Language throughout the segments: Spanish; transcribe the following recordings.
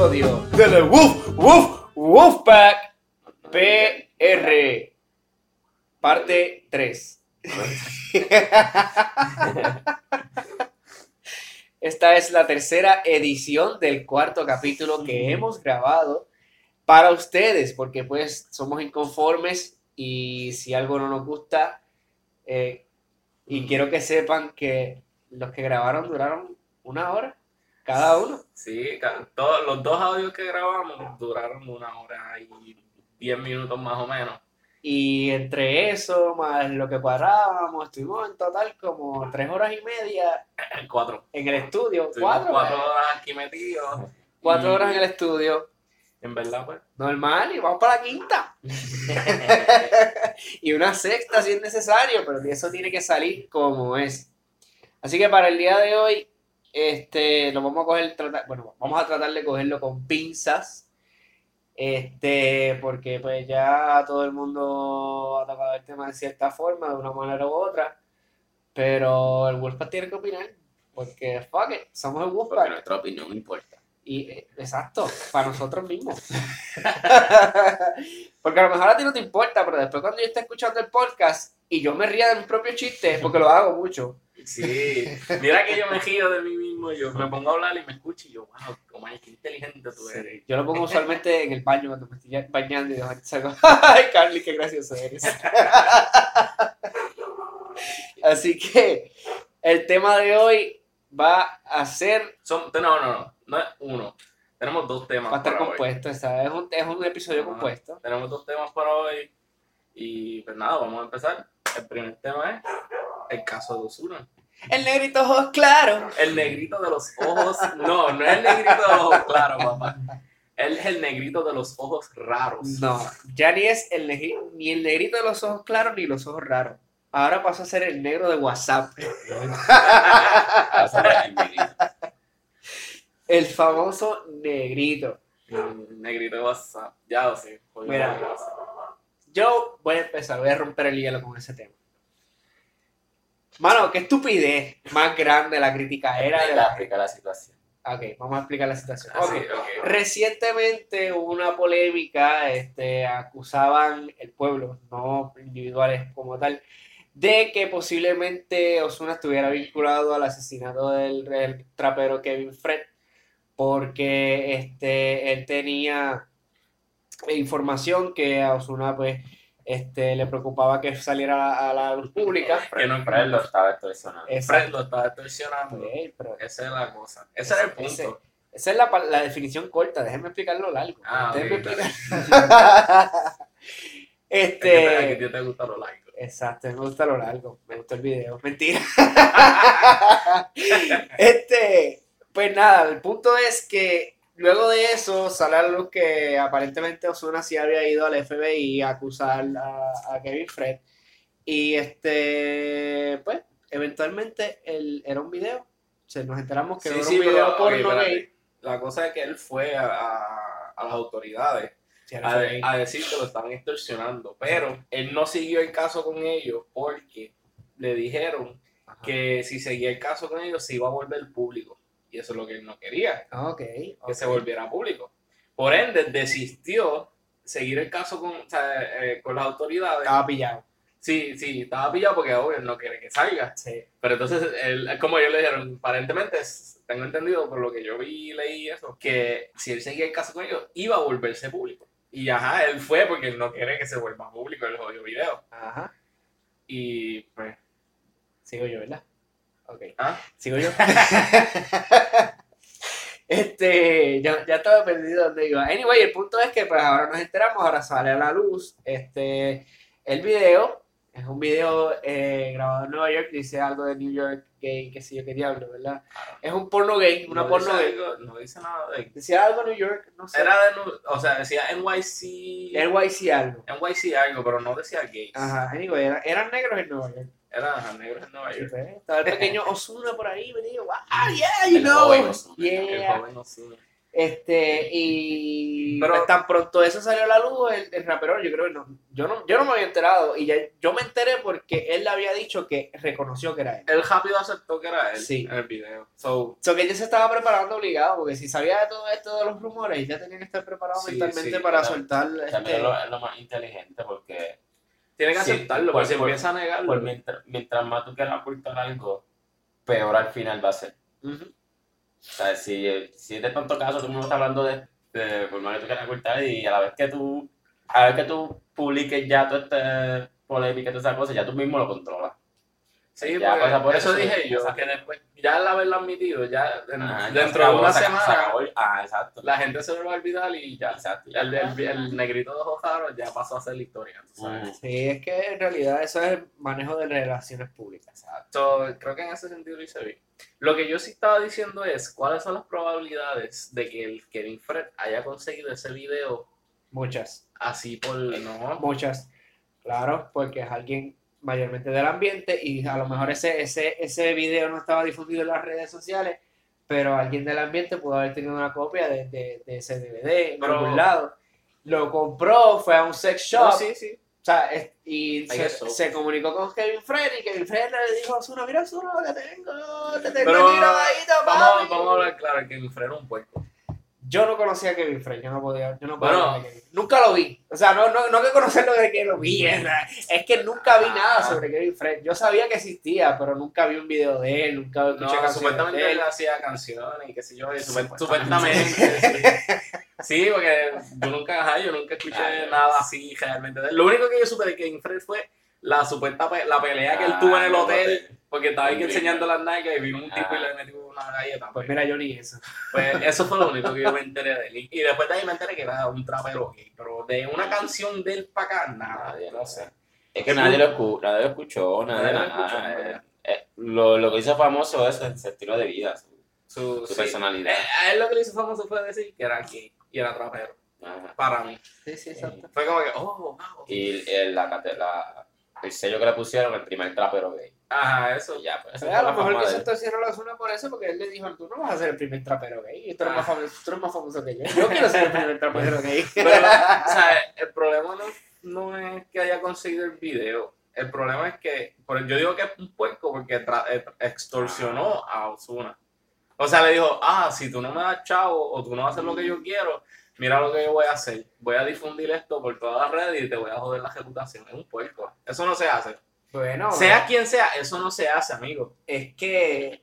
Episodio de The Wolf Wolf Wolfpack PR parte 3. Esta es la tercera edición del cuarto capítulo que hemos grabado para ustedes, porque pues somos inconformes y si algo no nos gusta, eh, y quiero que sepan que los que grabaron duraron una hora cada uno. Sí, todos los dos audios que grabamos duraron una hora y diez minutos más o menos. Y entre eso, más lo que cuadrábamos, estuvimos en total como tres horas y media Cuatro. en el estudio. Estuvimos Cuatro, cuatro horas aquí metidos. cuatro Y horas en el estudio. En verdad, pues. Normal, y vamos para la quinta. y una sexta si es necesario, pero eso tiene que salir como es. Así que para el día de hoy, este, lo vamos a coger, tratar, bueno, vamos a tratar de cogerlo con pinzas. Este, porque pues ya todo el mundo ha tocado el tema de cierta forma, de una manera u otra. Pero el Wolfpack tiene que opinar. Porque, fuck it, somos el Wolfpack. Porque nuestra opinión importa. Y, eh, exacto, para nosotros mismos. porque a lo mejor a ti no te importa, pero después cuando yo esté escuchando el podcast y yo me ría de mis propios chistes, porque lo hago mucho. Sí, mira que yo me río de mí mismo, yo me pongo a hablar y me escucho y yo, wow, Omar, qué inteligente tú eres. Yo lo pongo usualmente en el baño cuando me estoy bañando y de repente salgo, ¡ay, Carly, qué gracioso eres! Así que el tema de hoy va a ser, Son, no, no, no, no es uno. Tenemos dos temas va a estar para hoy. compuesto, ¿sabes? Es un, es un episodio Ajá. compuesto. Tenemos dos temas para hoy. Y pues nada, vamos a empezar. El primer tema es el caso de Osuna. El negrito ojos claros. El negrito de los ojos. No, no es el negrito de los ojos claros, papá. Él es el negrito de los ojos raros. No, ya ni es el ni el negrito de los ojos claros ni los ojos raros. Ahora pasó a ser el negro de WhatsApp. El famoso negrito. Mm, Negrito de WhatsApp. Ya lo sé. Mira. Yo voy a empezar, voy a romper el hielo con ese tema. Mano, qué estupidez más grande la crítica era de la... explica la situación. Ok, vamos a explicar la situación. Ah, sí. Recientemente hubo una polémica, este, acusaban el pueblo, no individuales como tal, de que posiblemente Osuna estuviera vinculado al asesinato del, del trapero Kevin Fred, porque este, él tenía información que a Osuna pues, este, le preocupaba que saliera a la luz pública. Que no Fred lo estaba extorsionando. Fred lo estaba extorsionando. Ok, pero Esa es la cosa. Ese es el Ese- punto. Esa es la, la definición corta, déjenme explicarlo largo. Ah, Déjenme ok, explicar- Es que este. ti te gusta lo largo. Exacto, me gusta lo largo, me gustó el video, mentira. este, pues nada, el punto es que luego de eso sale a luz que aparentemente Osuna sí había ido al FBI a acusar a, a Kevin Fred. Y este, pues, eventualmente el, era un video. O sea, nos enteramos que Sí, era sí, un video porno gay. La cosa es que él fue a, a- a las autoridades Sí, a, decir que lo estaban extorsionando, pero él no siguió el caso con ellos porque le dijeron Ajá. que si seguía el caso con ellos se iba a volver público. Y eso es lo que él no quería, que se volviera público. Por ende, desistió seguir el caso con, o sea, eh, con las autoridades. Estaba pillado. Sí, sí, estaba pillado porque obvio él no quiere que salga. Sí. Pero entonces, él, como ellos le dijeron, aparentemente tengo entendido por lo que yo vi y leí eso, que si él seguía el caso con ellos, iba a volverse público. Y ajá, él fue porque él no quiere que se vuelva público el jodido video. Ajá. Y pues, Sigo yo, ¿verdad? Ok. ¿ah? Sigo yo. este, ya, ya estaba perdido donde iba. Anyway, el punto es que pues ahora nos enteramos, ahora sale a la luz este, el video. Es un video eh, grabado en Nueva York, dice algo de New York gay, qué sé yo, qué diablo, ¿verdad? Es un porno gay, una no porno dice gay. algo- no dice nada de... Decía algo New York, no sé. Era de, o sea, decía NYC... NYC algo. NYC algo, pero no decía gays. Ajá, anyway, era- eran negros en Nueva York. Era ajá, negros en Nueva York. Estaba el pequeño Osuna por ahí, me digo, wow, yeah, you El know. joven Ozuna, El Yeah. joven Ozuna. Este, y Pero- pues, tan pronto eso salió a la luz, el, el rapero, yo creo que no, yo no, yo no me había enterado, y ya, yo me enteré porque él le había dicho que reconoció que era él. Él rápido aceptó que era él Sí. en el video. So, So que él ya se estaba preparando obligado, porque si sabía de todo esto de los rumores, ya tenía que estar preparado Sí, mentalmente sí, para claro. soltar También este... es, lo, es lo más inteligente porque tiene que Sí, aceptarlo, por- porque si empieza a negarlo. por mientras, mientras más tú quieras ocultar algo, peor al final va a ser. O sea, si, si es de tanto caso, todo el mundo está hablando de, de por más que tú quieras ocultar y a la vez que tú, a la vez que tú publiques ya toda esta polémica y todas esas cosas, ya tú mismo lo controlas. Sí, Ya porque pasa por eso, eso, dije yo, exacto. que después, ya al haberlo admitido, ya en- Ah, ya se dentro de una se- se semana, acabó el- ah, exacto. la gente se lo va a olvidar y ya. Exacto. ya El, el, el negrito de ojos raros ya pasó a ser la historia. sabes. Mm, Sí, es que en realidad eso es el manejo de relaciones públicas. exacto. Creo que en ese sentido lo hice bien. Lo que yo sí estaba diciendo es, ¿cuáles son las probabilidades de que el Kevin Fred haya conseguido ese video Muchas, así por... No, muchas. Claro, porque es alguien mayormente del ambiente y a lo mejor ese, ese, ese video no estaba difundido en las redes sociales, pero alguien del ambiente pudo haber tenido una copia de, de, de ese DVD en algún lado. Lo compró, fue a un sex shop. No, sí, sí. O sea, es- y se, comunicó con Kevin Fred y Kevin Fred le dijo a Ozuna, mira que tengo, te tengo Pero grabadito, Vamos, papi". vamos a hablar claro, Kevin Fred era un puerco. Yo no conocía a Kevin Fred, yo no podía, yo no podía Bueno. Kevin. Nunca lo vi. O sea, no, no, no que conocerlo de que lo vi, es, es que nunca vi nada Ah. sobre Kevin Fred. Yo sabía que existía, pero nunca vi un video de él, nunca escuché No, supuestamente de él él. hacía canciones y qué sé yo, y Supuestamente. supuestamente. sí. Sí, porque yo nunca, ajá, yo nunca escuché Ah, nada así realmente. Lo único que yo supe de Kevin Fred fue la supuesta pe- la pelea que él Ah, tuvo en el el hotel, hotel. porque estaba ahí enseñando las nalgas y vino un tipo Ah. y le metió una galleta. Pues mira, yo ni eso. Pues eso fue lo único que yo me enteré de él. Y- después de ahí me enteré que era un trapero gay. Pero de una canción de él para acá, nada. Nadie, no sé. Es que nadie lo, escu- nadie lo escuchó, nadie, Nadie lo nada. escuchó, eh, ¿verdad? eh, lo, lo que hizo famoso es su estilo de vida, su, Su, su sí. personalidad. Eh, A él lo que le hizo famoso fue decir que era gay y era trapero. Ajá. Para mí. Sí, sí, exacto. Fue como que, oh, wow. Y el, la, la- el sello que le pusieron, el primer trapero gay. Ajá, eso. Ya, pues. Pero fue a lo mejor que él. torcieron la Ozuna por eso, porque él le dijo, tú no vas a ser el primer trapero gay, tú eres, Ah. más, famoso, tú eres más famoso que yo. Yo quiero ser el primer trapero gay. Pero, o sea, el problema no, no es que haya conseguido el video. El problema es que, por- yo digo que es un puerco porque tra- eh, extorsionó a Osuna. O sea, le dijo, ah, si tú no me das chavo o tú no haces lo que yo quiero, mira lo que yo voy a hacer. Voy a difundir esto por todas las redes y te voy a joder la reputación. Es un puerco. Eso no se hace. Bueno, Sea quien sea, eso no se hace, amigo. es que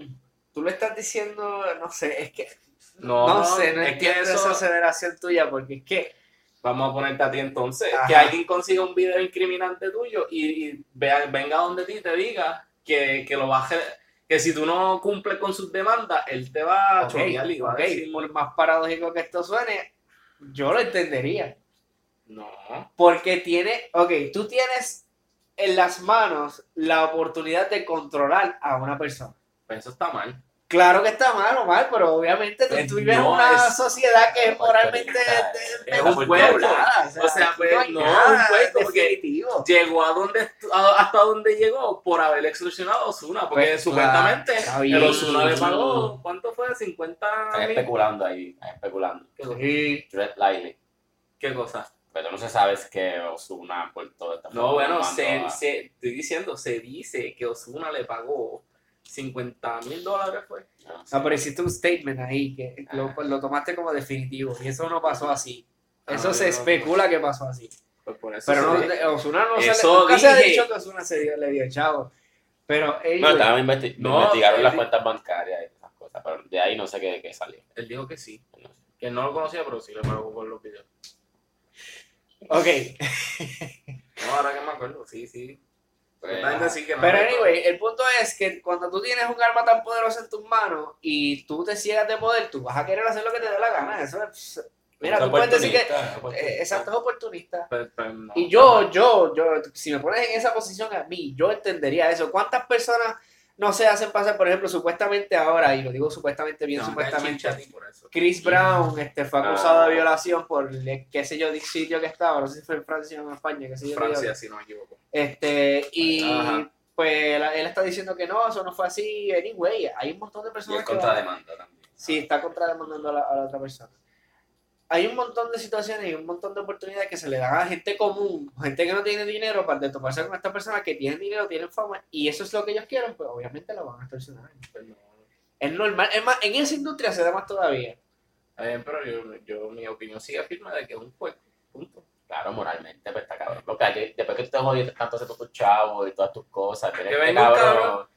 tú le estás diciendo, no sé, es que No, no, sé, no es que eso... esa aceleración tuya, porque es que Vamos a ponerte a ti entonces. Ajá. Que alguien consiga un video incriminante tuyo y, y vea- venga donde ti y te diga que, que lo baje. Que si tú no cumples con sus demandas, él te va a Ok, chorear y va a ok, decir, por más paradójico que esto suene, yo lo entendería. no. Porque tiene, ok, tú tienes en las manos la oportunidad de controlar a una persona. Pues eso está mal. Claro que está mal o mal, pero obviamente tú, Pues tú vives en no, una es- sociedad que es moralmente de- es un pueblo. O sea, pues, no, nada un pueblo, porque-. Llegó a donde estu- a- hasta donde llegó por haber extorsionado a Osuna. Porque Pues, supuestamente claro, el. Osuna le pagó, ¿cuánto fue? 50 Están especulando ahí, están especulando. ¿Qué cosa? Sí. Dread Lively. ¿Qué cosa? Pero no se sabe es que Osuna por todo esta No, bueno, se, a- se- estoy diciendo, se dice que Osuna le pagó 50 mil dólares, fue. no sé. No, pero hiciste un statement ahí que lo, Ah. lo tomaste como definitivo y eso no pasó así. Eso Ah, se no, especula que pasó así. Pues por eso Pero no, Osuna no se le, Eso nunca se ha dicho que Osuna se dio, le dio chavo. Pero ellos, No, estaban investi- No, investigaron las cuentas bancarias y esas cosas, pero de ahí no sé qué, qué salió. Él dijo que sí. Que no lo conocía, pero sí le pagó por los videos. Ok. No, ahora que me acuerdo, sí, sí. Pues, gente sí que no Pero anyway, el punto es que cuando tú tienes un arma tan poderosa en tus manos y tú te ciegas de poder, tú vas a querer hacer lo que te dé la gana. Eso es, mira, tú puedes decir que eh, exacto es oportunista. Pero- pero no. Y yo, yo, yo, si me pones en esa posición a mí, yo entendería eso. ¿Cuántas personas no se hacen pasar, por ejemplo, supuestamente ahora, y lo digo supuestamente bien, No, supuestamente. Chris Brown este, fue acusado Ah. de violación por el- qué sé yo, sitio que estaba, no sé si fue en Francia o en España, qué sé yo. Francia, si no me equivoco. Este, y Ajá. pues él está diciendo que no, eso no fue así. Anyway, hay un montón de Y personas que van- contrademanda también. si está contrademandando a la, a la otra persona. Hay un montón de situaciones y un montón de oportunidades que se le dan a gente común, gente que no tiene dinero, para de toparse con estas personas que tienen dinero, tienen fama, y eso es lo que ellos quieren, pues obviamente lo van a extorsionar. Pues no. Es normal, es más, en esa industria se da más todavía. Está bien, pero yo, yo, mi opinión sigue firme de que es un puerco. Punto. Claro, moralmente, pues está cabrón. Porque después que tú te jodiste tanto hacer tus chavos y todas tus cosas, que este cabrón, cabrón.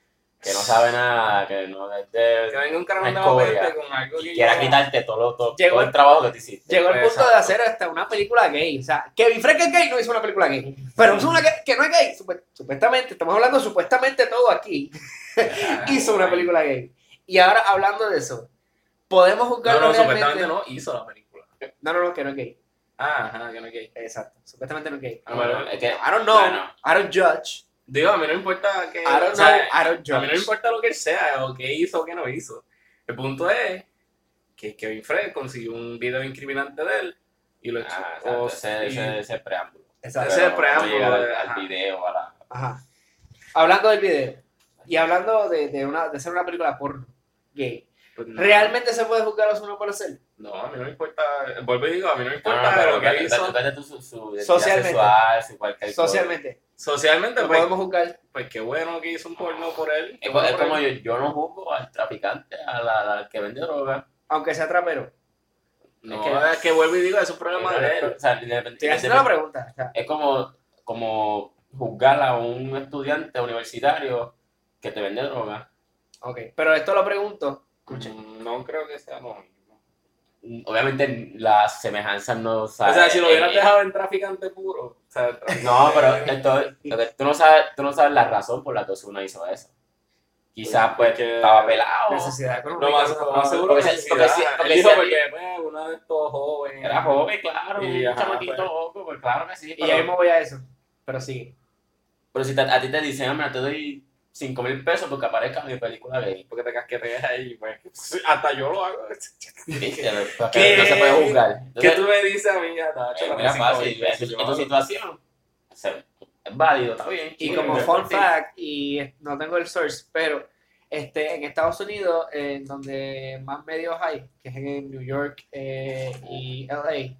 Que no sabe nada, que no es de... Que venga un de vapete con algo y que quiera ya- quitarte todo, lo- todo, Llegó todo el- trabajo que te hiciste. Llegó el punto de hacer hasta una película gay. O sea, Kevin Frank es gay, no hizo una película gay. Pero hizo una que, que no es gay. Supu- Supuestamente, estamos hablando supuestamente todo aquí. Hizo una película gay. Y ahora, hablando de eso, ¿podemos No, juzgarlo no, realmente? supuestamente no hizo la película. No, no, no, que no es gay. Ah, ajá, que no es gay. Exacto, supuestamente no es gay. Ah, bueno, es que, I don't know, bueno, I don't judge. Digo, a mí no importa que. I don't o sea, know, I don't A mí no importa lo que él sea, o qué hizo o qué no hizo. El punto es que Kevin Fred consiguió un video incriminante de él y lo ah, expuso. exacto, ese, ese, ese preámbulo. Exacto. Ese preámbulo, al, al video, a la... Ajá. Hablando del video y hablando de, de, una, de ser una película porno gay, Pues no. ¿realmente se puede juzgar a Osuna por hacerlo? No, a mí no me importa. Vuelvo y digo, a mí no me No, importa no, pero lo que hizo. su, su Socialmente. sexual, su cualquier cosa. Socialmente, Socialmente, pues, podemos juzgar. pues qué bueno que hizo un porno por él. Es, bueno es por como él. yo, yo no juzgo al traficante, a la, al que vende droga. Aunque sea trapero. No, Es es que, vuelvo y digo, es un problema de él. O sea, Estoy una pregunta. o sea, es como, como juzgar a un estudiante universitario que te vende droga. ok, pero esto lo pregunto. Escuchen. Mm, No creo que sea lo mismo. Obviamente las semejanzas no O saben. sea, si lo hubieras eh, dejado en traficante puro. O sea, traficante- No, pero esto, que tú, no sabes, tú no sabes la razón por la que Osuna hizo eso. Quizás pues Porque- estaba pelado. Necesidad económica. Lo más, lo más seguro Porque que si- sí, porque ¿verdad? porque Él dijo porque, pues, uno de estos jóvenes. Era joven, claro, Y, un ajá, chamaquito pues. loco, pues claro que sí. Y Pero, ahí me voy a eso. Pero sí. pero si te- a ti te dicen, mira, te doy 5 mil pesos porque aparezca en mi película gay. Porque te casqueteas ahí, pues. Hasta yo lo hago. ¿Viste? No se puede juzgar. ¿Qué tú me dices a mí, ya, Tacho? eh, mira, cinco fácil, mil pesos, en tu- situación es válido, está bien. Y como fun fact, y no tengo el source, pero este, en Estados Unidos, en donde más medios hay, que es en New York eh, y LA,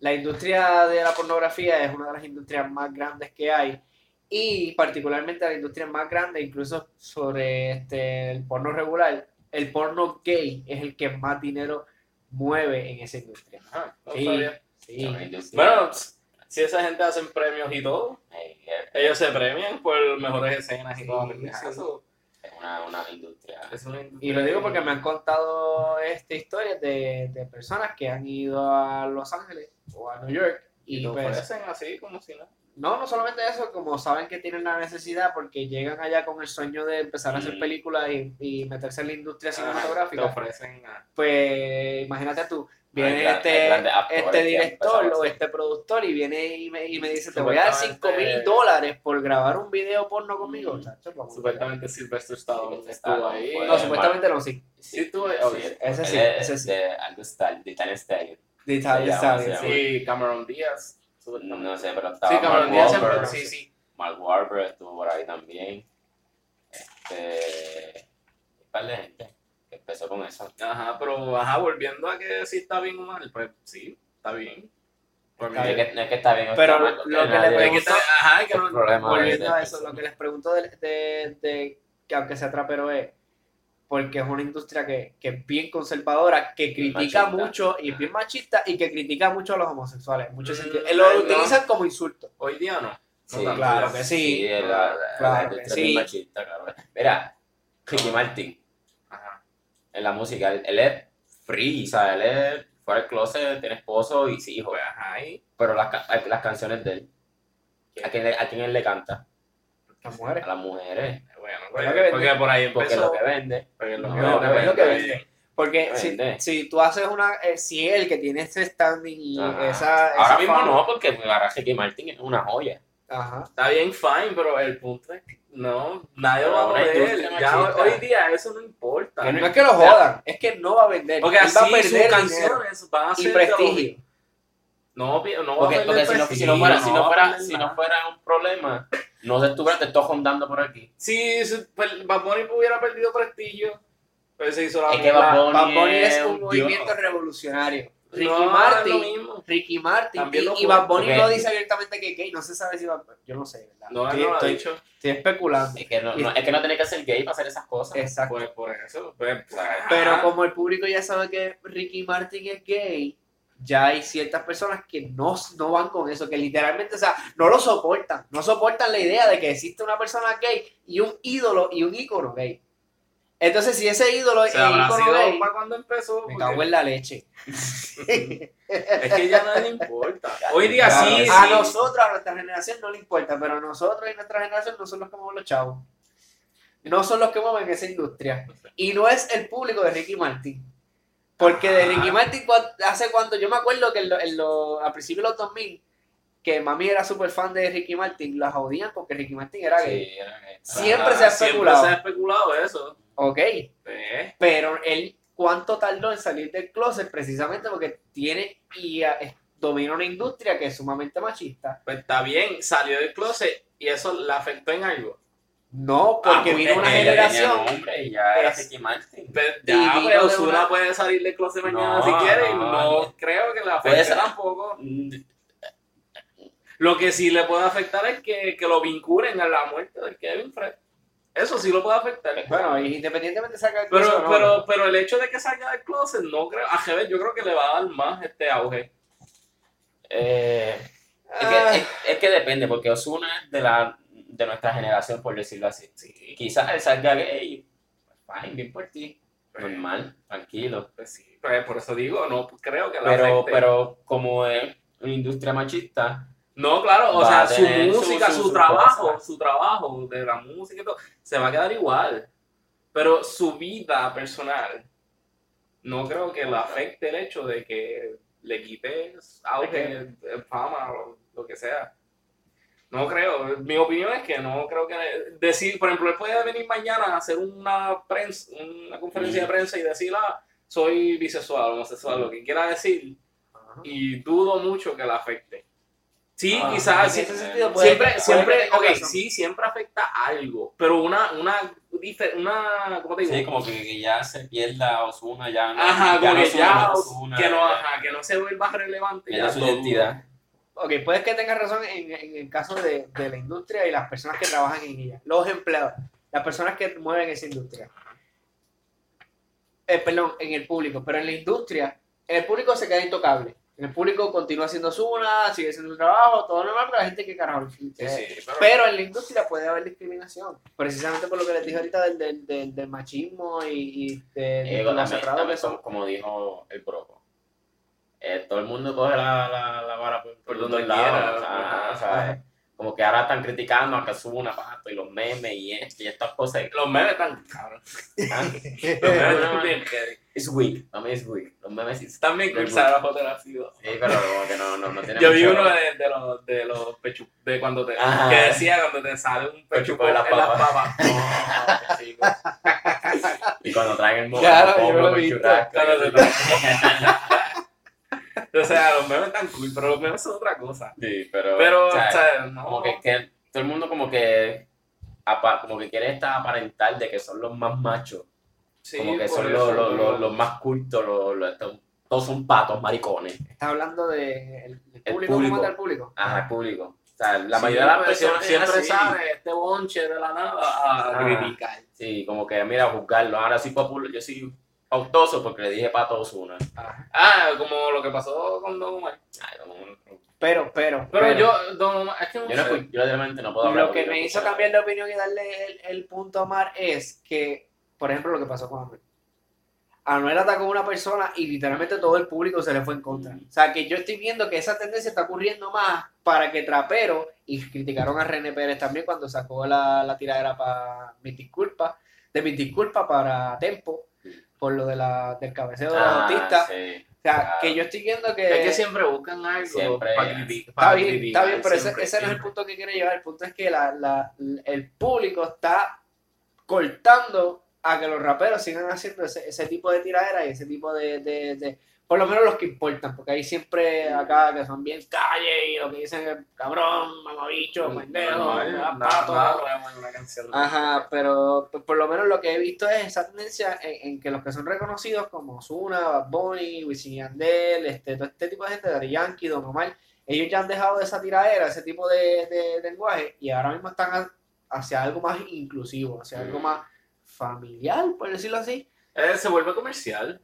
la industria de la pornografía es una de las industrias más grandes que hay. Y particularmente la industria más grande, incluso sobre este, el porno regular, el porno gay es el que más dinero mueve en esa industria. Ajá, no Sí. Sí. Industria. Bueno, si esa gente hacen premios y todo, Eh, eh, ellos se premian por mejores escenas y Sí, todo. sí. Eso es una, una industria. es una industria Y lo digo que- porque me han contado este, historias de, de personas que han ido a Los Ángeles o a New York Y y te pues, así como si no. No, no solamente eso, como saben que tienen la necesidad porque llegan allá con el sueño de empezar a hacer Mm. películas y, y meterse en la industria Ajá, Te cinematográfica, ofrecen a- pues imagínate tú, viene este, este director o este productor y viene y me, y me dice, te voy a dar 5 Supuestamente- mil dólares por grabar un video porno conmigo. Mm. chacho. Supuestamente Sylvester Stallone Sí, estuvo ahí. No, supuestamente no, sí. Sí, estuvo ahí. Sí, oye. Ese sí, ese sí. De algo de Italian Stallion. De Italian Stallion. Sí, Cameron Díaz. No sé, pero estaba Sí, Mark Wahlberg. siempre. Sí, sí. Mark Wahlberg estuvo por ahí también. Este. Un par de gente que empezó con eso. Ajá, pero ajá, volviendo a que si está bien o mal, pues sí, está bien. Por mí, Está No es que, no es que está bien o Pero está mal, lo que le nadie- es que pregunto- ajá, es que no, Volviendo a eso, lo que les pregunto de, de, de- que aunque sea trapero es, porque es una industria que, que es bien conservadora, que critica Machista. mucho y es bien machista y que critica mucho a los homosexuales. En muchos Mm, sentidos. Eh, Lo no. utilizan como insulto. hoy día no. No Sí, tanto. claro que sí. la, la, Claro la que sí. machista, claro. Mira, Ricky Martin, Ajá. en la música, él, él es free, o sea, él es fuera del closet, tiene esposo y sí, hijo. Ajá, y Pero las, las canciones de él, ¿a quién, ¿a quién él le canta? Las mujeres. A las mujeres. bueno, Es pues, que porque por ahí Porque es empezó. lo que vende. porque es lo No, que no, vende, es lo que vende. Porque si, Vende. si tú haces una, eh, si él que tiene ese standing y Ajá. esa, Ahora esa mismo fama- no, porque ahora Ricky Martin es una joya. Ajá. Está bien, fine, pero el punto es que no, nadie lo va a industria Ya hoy día eso no importa. Que no es que lo jodan, es que no va a vender. Porque así va a sus perder dinero canciones van a y ser los- prestigio. No, no va Porque, a perder porque si, no, si no fuera, no fuera, no fuera un problema, no se estuviera te estoy rondando por aquí. Si su- pues, Bad Bunny hubiera perdido prestigio, Pues se hizo la Es que Bad Bunny Bad Bunny es un movimiento revolucionario. Ricky No, es lo Martin, mismo. Ricky Martin También y, lo y. Bad Bunny Ok. lo dice abiertamente que es gay. No se sabe si va Yo no sé, ¿verdad? No, estoy, no lo ha estoy- dicho. estoy especulando. Es que no, no- es que no tiene que ser gay para hacer esas cosas. Exacto. Pues por eso. Pues, pues, Pero ajá. como el público ya sabe que Ricky Martin es gay, ya hay ciertas personas que no, no van con eso, que literalmente, o sea, no lo soportan. No soportan la idea de que existe una persona gay y un ídolo y un ícono gay. Entonces, si ese ídolo es ícono gay, para cuando empezó. me porque- cago en la leche. Es que ya no le importa. Hoy día Claro, sí. A sí. nosotros, a nuestra generación no le importa, pero a nosotros y nuestra generación no son los que mueven los chavos. No son los que mueven esa industria. Y no es el público de Ricky Martin. Porque de Ricky Martin, hace cuando yo me acuerdo que en lo- en lo- a principios de los 2000, que mami era súper fan de Ricky Martin, las odian porque Ricky Martin era gay. Sí, era gay. Siempre se ha especulado. Siempre se ha especulado eso. Ok. Eh, Pero él, ¿cuánto tardó en salir del closet? Precisamente porque tiene y es- domina una industria que es sumamente machista. Pues está bien, salió del closet y eso le afectó en algo. No, porque Ah, vino una generación. nombre ya era Es- Pues ya, vino pues de Ozuna una- puede salir del closet mañana No, si quiere y no, no creo que le afecte ser. tampoco. Mm, Lo que sí le puede afectar es que, que lo vinculen a la muerte de Kevin Fred. Eso sí lo puede afectar. Bueno, independientemente saca el Pero, closet o no, pero, pero el hecho de que salga del closet, no creo, a Jeves yo creo que le va a dar más este auge. eh, es, que, es, es que depende, porque Osuna es de, la, de nuestra generación, por decirlo así. Sí, Quizás él salga gay, fine, bien por ti. Normal, tranquilo. pues sí, pues por eso digo, no creo que le Pero, afecte. pero como es una industria machista, No, claro, o sea, su música, su- su, su trabajo, cosa. su trabajo de la música y todo, se va a quedar igual. Pero su vida personal, no creo que le afecte el hecho de que le quites auge, fama o lo que sea. No creo. Mi opinión es que no creo que decir, por ejemplo, él puede venir mañana a hacer una prensa, una conferencia de prensa y decir, ah, soy bisexual, homosexual, lo que quiera decir, y dudo mucho que le afecte. Sí, Ah, quizás en sí, ese sentido puede- siempre, puede siempre, que tenga ok, razón. sí, siempre afecta algo, pero una, una, una, ¿cómo te digo? sí, como que, que ya se pierda Osuna, ya no, Ajá, ya como no que ya, no es Ozuna, que no, ya ajá, que no se vuelva relevante. ya su identidad. Ok, puedes que tengas razón en, en el caso de, de la industria y las personas que trabajan en ella, los empleados, las personas que mueven esa industria. Eh, perdón, en el público, pero en la industria, en el público se queda intocable. En el público continúa haciendo su una, sigue haciendo su trabajo, todo normal, pero la gente que carajo. Sí, Eh, sí, pero- Pero en la industria puede haber discriminación, precisamente por lo que les dije ahorita del, del, del, del machismo y, y de, de Ego lo también, cerrado también que son. como, como dijo el broco. Eh, todo el mundo coge la, la, la vara por, donde quiera, o sea, ajá. o sea, como que ahora están criticando a Kazuna, Pato y los memes y esto y estas cosas. Los memes están. Ah, Los memes están bien. Es weak, los memes es weak. Los memes sí. Están bien pero como que no, no, no tiene Yo vi uno de, de los, de los pechu, de cuando te, Ajá. que decía cuando te sale un pechuco de las papas. No. Y cuando traen el Claro, el. Cuando te O sea, los memes están cool, pero los memes son otra cosa. Sí, pero. Pero, o sea, o sea, no. como que, que todo el mundo como que como que quiere estar aparentar de que son los más machos Sí, como que son los, los, los, los más cultos los, todos son patos maricones Estás hablando del de, El público, público. ¿cómo el público? ajá el público o sea la Sí, mayoría de las pues, personas siempre, sale este bonche de la nada a Ah. criticar. sí como que mira juzgarlo ahora soy popular yo soy autoso porque le dije pato una Ajá. Ah, como lo que pasó con Don Omar. Ay, como un- Pero, pero, Pero, pero, yo, Don Omar, es que no yo, no sé. yo literalmente no puedo hablar lo que me hizo cambiar de opinión y darle el, el punto a Mar es que, por ejemplo, lo que pasó con Anuel. Anuel atacó a una persona y literalmente todo el público se le fue en contra. O sea, que yo estoy viendo que esa tendencia está ocurriendo más para que Trapero, y criticaron a René Pérez también cuando sacó la, la tiradera para mis disculpas, de mis disculpas para Tempo, por lo de la, del cabeceo de los Ah, autistas. sí. O sea, claro. que yo estoy viendo que... Es que siempre buscan algo Siempre. para criticar. Está bien, está bien, pero ese, ese no es el punto que quiero llevar. El punto es que la, la- el público está cortando a que los raperos sigan haciendo ese, ese tipo de tiradera y ese tipo de, de- de por lo menos los que importan, porque hay siempre acá que son bien calle y lo que dicen es cabrón, mamabicho, pendejo, Normal, me da nada, pato. canción. Ajá, pero pues, por lo menos lo que he visto es esa tendencia en, en que los que son reconocidos como Ozuna, Bad Bunny, Wisin Yandel, este, todo este tipo de gente, Daddy Yankee, Don Omar, ellos ya han dejado de esa tiradera, ese tipo de, de lenguaje y ahora mismo están a- hacia algo más inclusivo, hacia algo más familiar, por decirlo así. Eh, se vuelve comercial.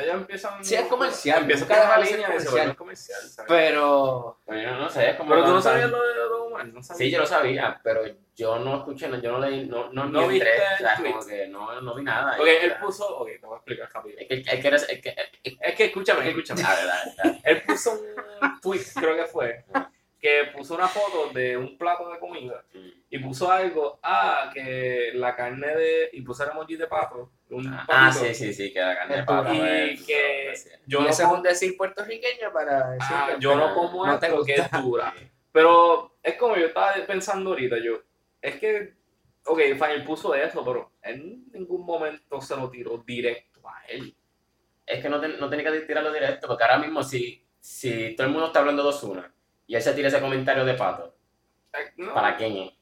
Ellos empiezan. Sí, es comercial, Empiezan nunca con una línea comercial. comercial. ¿sabes? Pero Pero yo no sé, es como Pero tú no sabías lo de Don Omar, no. Sí, yo lo sabía, pero yo no escuché, no- yo no leí, no, no, ¿No entré, viste o sea, como que no, no vi nada. Ok, él puso. Ok, te voy a explicar rápido. Es que, es que, es que, es Es que escúchame, escúchame. Ah, verdad, verdad. Él puso un tweet, creo que fue, que puso una foto de un plato de comida y puso algo, ah, que la carne de. y puso el emoji de pato. Un Ah, patito. sí, sí, sí, que la carne de pato. Y es- que es- yo no, ese es un decir puertorriqueño para decir ah, que yo no como no te esto que gusta. es dura. Pero es como yo estaba pensando ahorita, yo, es que, ok, él puso eso, pero en ningún momento se lo tiró directo a él. Es que no, ten- no tenía que tirarlo directo, porque ahora mismo si, si todo el mundo está hablando de Ozuna y él se tira ese comentario de pato, Eh, No, ¿para quién es?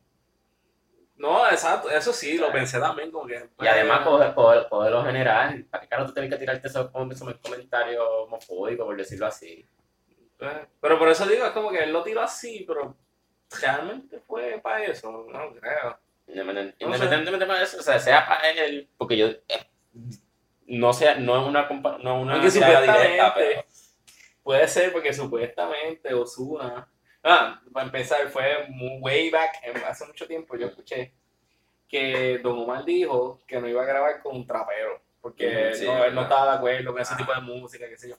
no, exacto, eso sí, lo pensé también, como que... Y además coge, coge, coge lo general, ¿para qué caro tú tienes que tirarte esos, comentarios homofóbicos, por decirlo así? Eh, Pero por eso digo, es como que él lo tiró así, pero realmente fue para eso, no creo. Independientemente de eso, o sea, sea para él, porque yo eh, no sé, no es una no es una directa, pero puede ser porque supuestamente Osuna, ah, para empezar, fue muy way back, hace mucho tiempo yo escuché que Don Omar dijo que no iba a grabar con un trapero, porque Ujú, sí, no, él no estaba de acuerdo con ese Ah. tipo de música, qué sé yo.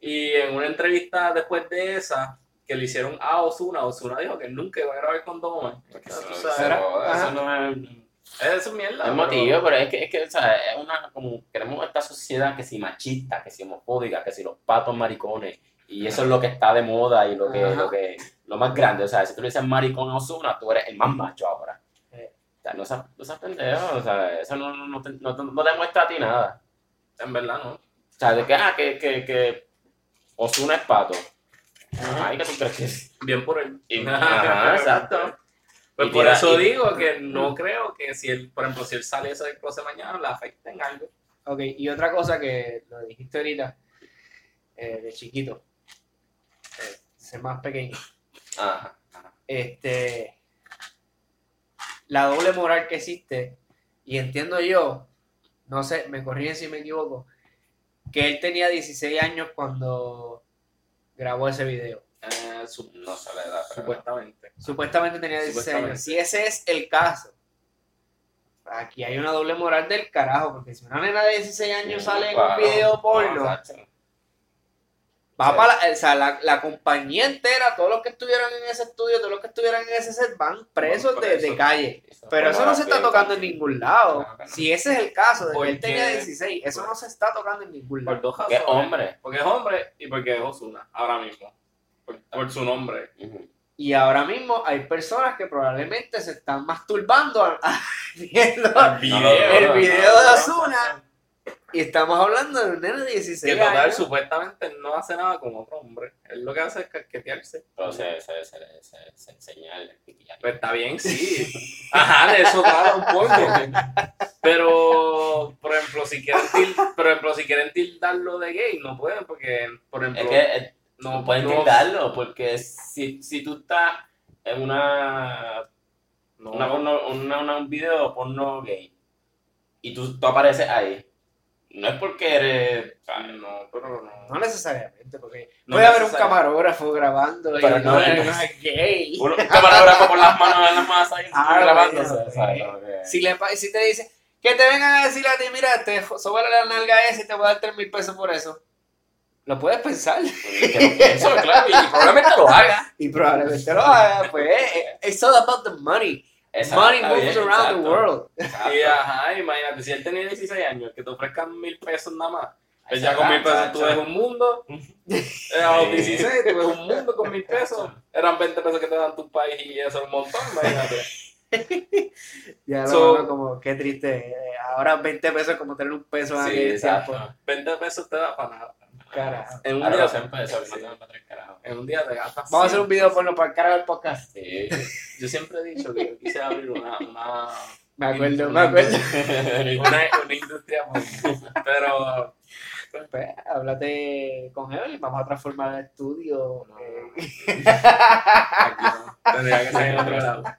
Y en una entrevista después de esa, que le hicieron a Osuna, Osuna dijo que nunca iba a grabar con Don Omar. porque eso, tú eso- sabes. eso Ajá. no es, Eso es mierda. es motivo, pero es que, es que o sea, es una, como, queremos esta sociedad que si machista, que si homofóbica, que si los patos maricones, y eso es lo que está de moda y lo que, Ajá. lo que, lo más grande, o sea, si tú le dices maricón a Ozuna, tú eres el más macho ahora. O sea, no seas, no seas pendejo, o sea, eso no, no, no, te, no, te- no te muestra a ti nada. En verdad, no. O sea, de que, ah, que, que, que Ozuna es pato. Ay, ¿qué tú crees que es? Bien por él. Y- Ajá, exacto. Pues Y por eso y- digo que no creo que si él, por ejemplo, si él sale eso del closet mañana, le afecte en algo. Ok, y otra cosa que lo dijiste ahorita, eh, de chiquito, eh, ser más pequeño, Ajá. ajá. este, la doble moral que existe, y entiendo yo, no sé, me corrigen si me equivoco, que él tenía 16 años cuando grabó ese video. Eh, su- No sé la edad, pero... supuestamente. Supuestamente tenía 16 años. Supuestamente. Si ese es el caso, aquí hay una doble moral del carajo, porque si una nena de 16 años sale en un video porno. Va Sí. para la, o sea, la, la compañía entera, todos los que estuvieron en ese estudio, todos los que estuvieran en ese set van presos Van de, presos. de calle. Eso Pero eso no se está tocando en ningún lado. Claro que no. Si ese es el caso, de que él Porque- tenía 16, eso no se está tocando en ningún Por lado. dos Que razones. hombre. Porque es hombre y porque es Osuna, ahora mismo. Por, por su nombre. Ujú. Y ahora mismo hay personas que probablemente se están masturbando a- a- viendo video. el video de no, Ozuna. Y estamos hablando de un nene de 16 Que total, años. supuestamente no hace nada con otro hombre. Él lo que hace es casquetearse. Pero se, se, se, se, se enseña el piquillaje. Pues está bien, sí. Ajá, de eso trata un poco. Pero, por ejemplo, si quieren, til- por ejemplo, si quieren tildarlo de gay, no pueden, porque, por ejemplo, Es que eh, no pueden no- tildarlo, porque si, si tú estás en una, no, una, porno- una, una- un video porno gay y tú, tú apareces ahí, no es porque eres... no, pero no. No necesariamente, porque No puede haber un camarógrafo grabando Pero y no no, es- gay. Un camarógrafo con las manos en las masas ahí Ah, que- Si, le, si te dice que te vengan a decir a ti, mira, te sobre la nalga esa y te voy a dar 3 mil pesos por eso. Lo puedes pensar que lo pienso, claro, y probablemente lo haga. y probablemente lo hagas. Pues eh, it's all about the money. Exacto, money moves bien, around the exacto. world. Exacto. Y ajá, imagínate, si él tenía 16 años, que te ofrezcan mil pesos nada más. Pues ya con mil pesos tú ves un mundo. A los 16 tú ves un mundo con mil pesos. Eran 20 pesos que te dan tu país y eso es un montón, imagínate. Ya lo So- veo como, qué triste. eh, Ahora 20 pesos es como tener un peso en Sí, aquel tiempo. 20 pesos te da para nada. En un Ahora día, en un día te gastas. Vamos a hacer un 100. video porno para el cara del podcast. Sí. Yo siempre he dicho que yo quise abrir una, una, Me acuerdo, me acuerdo. una, una industria. Pero Pues, háblate con Evelyn, vamos a transformar el estudio. No. eh, aquí no. Tendría que ser en otro lado.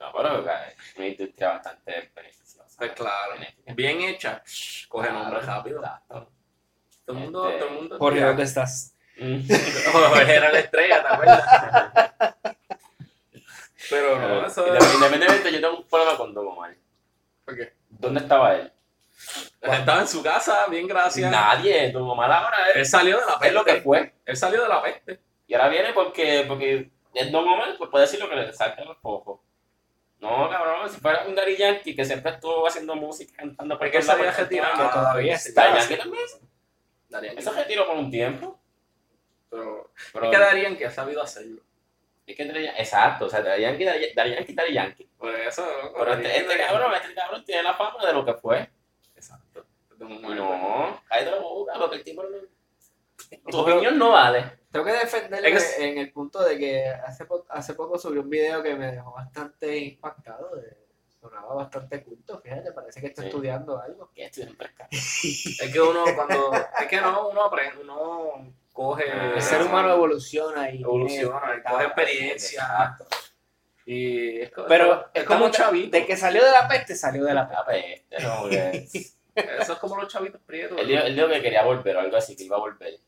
No, pero es una industria bastante beneficiosa. Pues claro. Bien hecha. Coge nombre rápido. Exacto. Todo el mundo, Este, todo el mundo. Jorge, ¿dónde estás? Jorge era la estrella, ¿te acuerdas? Pero no, eso independ- Independientemente, yo tengo un problema con Don Omar. ¿Por qué? ¿Dónde estaba él? Estaba en su casa, bien gracias. Nadie. Don Omar ahora Él es, salió de la es lo que peste. fue. Él salió de la peste. Y ahora viene porque, porque es Don Omar, pues puede decir lo que le salga los focos. No, cabrón, si fuera un Daddy Yankee que siempre estuvo haciendo música, cantando Porque él se había retirado. Todavía está. Yankee también. Darían Él se retiró por un tiempo. Pero Pero es que Darían que ha sabido hacerlo. es que Daddy- exacto, o sea, Daddy Yankee, Daddy Daddy Yankee. Por eso. Pero Darían este, este que- cabrón, este cabrón tiene la fama de lo que fue. Exacto. No, cállate la boca, porque el tipo no... Tu opinión no vale. Tengo que defenderle Es que- en el punto de que hace, po- hace poco subí un video que me dejó bastante impactado. de- sonaba bastante culto, fíjate, parece que está Sí. estudiando algo. Que estoy en pesca. Es que uno cuando. Es que no, uno aprende, uno coge. El ser humano evoluciona y evoluciona, y coge experiencia. Y es, Pero es es como un chavito. de que salió de la peste, salió de la peste. La peste, no, Eso es como los chavitos prietos. Él dijo, él dijo que quería volver o algo así, que iba a volver.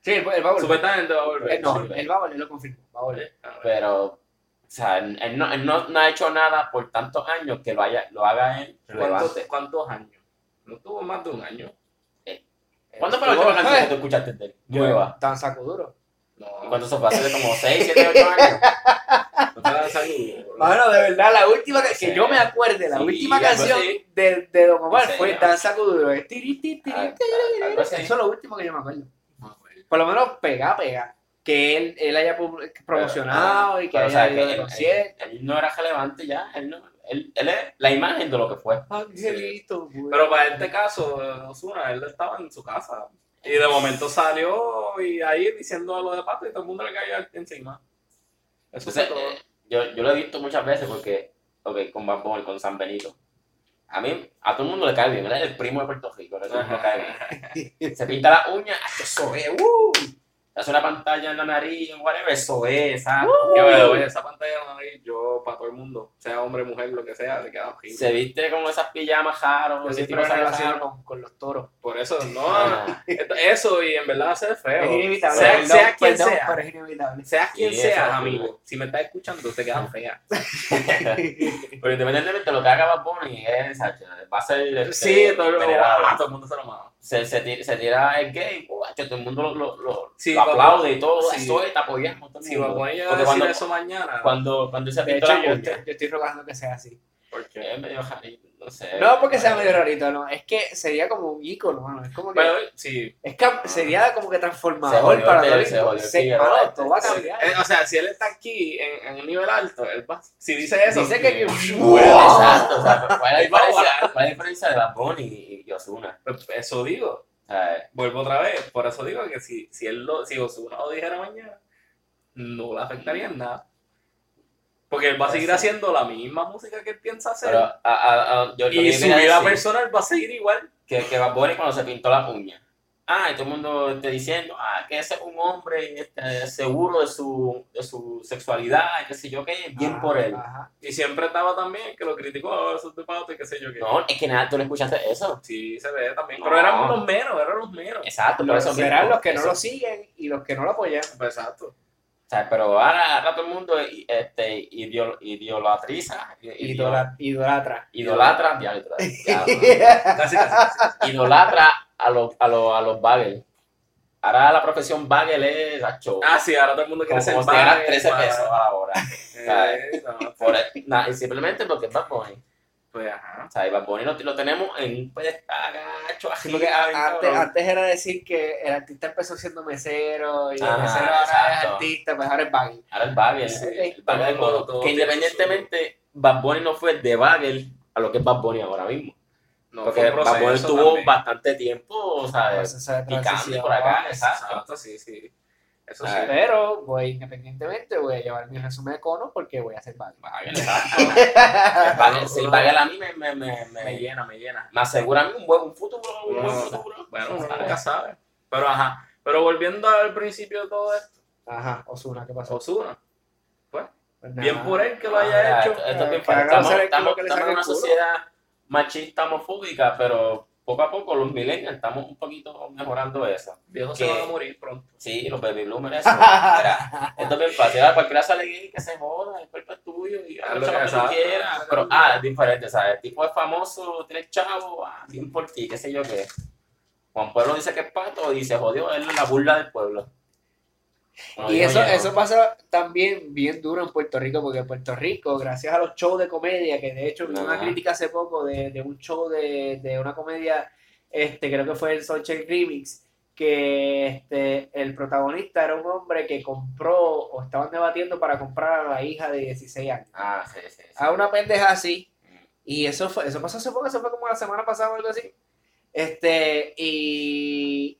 Sí, él, va a volver. Supuestamente va a volver. Eh, no, él va a volver, lo confirmo, va a volver. Ver. Pero, o sea, él, él no, él no, no ha hecho nada por tantos años que lo, haya, lo haga él ¿Cuántos. ¿Cuántos años? No tuvo más de un año. ¿Cuándo fue la última canción que tú escuchaste de él? Nueva. Tan sacuduro. No, ¿Y cuánto se fue? Hace como 6, 7, 8 años. no. Bueno, de verdad, la última que, que Sí. yo me acuerde, la Sí, última canción de, de Don Omar fue ¿no? Danza Kuduro. Es tiri, tiri, tiri, Ah. Eso es lo último que yo me acuerdo. No. Por lo menos pega, pega. Que él, él haya promocionado y que Pero, o haya sea, que ido de él, concierto. él- él no era relevante ya. Él, no, él, él es la imagen de lo que fue. Angelito, güey. Pero para este caso, Ozuna, él estaba en su casa. Y de momento salió y ahí diciendo lo de pato y todo el mundo le cayó encima. Eso Entonces, todo. eh, yo, yo lo he visto muchas veces porque, ok, con Bad Bunny, con San Benito. A mí, a todo el mundo le cae bien. Es el primo de Puerto Rico, le cae bien. Se pinta la uña, ¡ah, eso es! ¡Uh! Se hace una pantalla en la nariz, whatever, eso es, the way, esa pantalla ahí, yo, para todo el mundo, sea hombre, mujer, lo que sea, le queda horrible. Se viste como esas pijamas raros, Yo siempre me relaciono con, con los toros. Por eso, no, Ah, eso y en verdad hacer feo. Es inevitable. Sea, perdón, sea quien perdón, sea, pero es inevitable. seas quien Sí, seas, amigo, si me estás escuchando, te quedan feas. Pero independientemente de lo que haga Bad Bunny, es, va a ser este, Sí, todo, el- venerado. todo el mundo se lo mama. Se, se, tira, se tira el gay, uh, todo el mundo lo, lo, lo, Sí, lo aplaude y todo, sí. eso es, te apoyamos. Todo el Si mundo. Bad Bunny llega a Porque cuando, eso mañana, cuando, cuando se pintó hecho, la yo estoy, yo estoy rogando que sea así. porque es medio rarito, no sé. No porque sea medio rarito, no. Es que sería como un ícono, mano. Es como que. Pero, sí. es que sería como que Se transformador para el- todo el se el Se- Figueroa, mano, todo va a cambiar. Eh, o sea, si él está aquí en, en un nivel alto, él va. Si dice eso, Dice que- Bueno, Exacto, o sea, ¿cuál es la diferencia, volar. cuál es la diferencia de Bunny y, y Ozuna? pues, Eso digo. Sea, Vuelvo otra vez. Por eso digo que si, si él lo, si Ozuna lo dijera mañana, no le afectaría en nada. Porque él va a seguir haciendo la misma música que él piensa hacer. pero a, a, a- yo, y su vida decir- personal va a seguir igual. que, que Bad Bunny cuando se pintó la uña. Ah, y todo el mundo esté diciendo, ah, que ese es un hombre este, seguro de su, de su sexualidad, qué sé yo qué, bien Ajá, por él. ajá. Y siempre estaba también que lo criticó, "Oh, eso es de pato y qué sé yo qué. No, es que nada, tú no escuchaste eso. Sí, se ve también. No. Pero eran los menos, eran los menos. Exacto, eso serán mismo, los que no eso. lo siguen y los que no lo apoyan. Pues exacto. O sea, pero ahora, ahora todo el mundo este, idiol, idolatriza, idol- Idola- Idolatra. idolatra, casi. idolatra a los, a los, a los bagel. Ahora la profesión bagel es gacho. Ah, sí, ahora todo el mundo quiere como ser como si ganara bagel, 13 para- pesos a la hora. Eh, Por, na- y simplemente porque es Bad Bunny. Pues ajá. O sea, y Bad Bunny lo, lo tenemos en un pedestal gacho, así, porque antes, antes era decir que el artista empezó siendo mesero y el mesero ahora es artista, pues ahora es bagel. Ahora el bagel, Sí, el bagel de todo- codo. todo Que independientemente, Bad Bunny no fue de bagel a lo que es Bad Bunny ahora mismo. No, Porque Bad Bunny estuvo bastante tiempo, o sea, picando por acá, exacto. Exacto, sí, sí. Eso sí. Ah, Pero voy independientemente, voy a llevar mi resumen de cono porque voy a hacer bagel. Bagel, exacto. Si el bagel a mí me, me, me, me, llena, me llena. me asegura a mí un buen un futuro, un buen futuro. Bueno, Sí. nunca sabe. Pero ajá. Pero volviendo al principio de todo esto, Ajá, Osuna, ¿qué pasó? Osuna. Pues Bien nada. por él que lo Ah, haya hecho. Esto, es bien Que fácil. haga Estamos, estamos, en una sociedad machista, homofóbica, pero poco a poco los millennials estamos un poquito mejorando eso. Viejos se van a morir pronto. Sí, los baby bloomers, eso. Mira, esto es bien fácil. A cualquiera sale gay que se joda, el cuerpo es tuyo y haz lo que tú quieras. Pero, ah, es diferente, ¿sabes? El tipo es famoso, tiene chavo, ah, bien por ti, qué sé yo qué. Juan Pueblo dice que es pato y se jodió, él es la burla del pueblo. Como Y eso, eso pasa también bien duro en Puerto Rico, porque en Puerto Rico, gracias a los shows de comedia, que de hecho vi una crítica hace poco de, de un show de, de una comedia, este, creo que fue el Soulshell Remix, que este, el protagonista era un hombre que compró o estaban debatiendo para comprar a la hija de 16 años. Ah, sí, sí. sí. A una pendeja así. Y eso fue, eso pasó hace poco, eso fue como la semana pasada o algo así. Este, y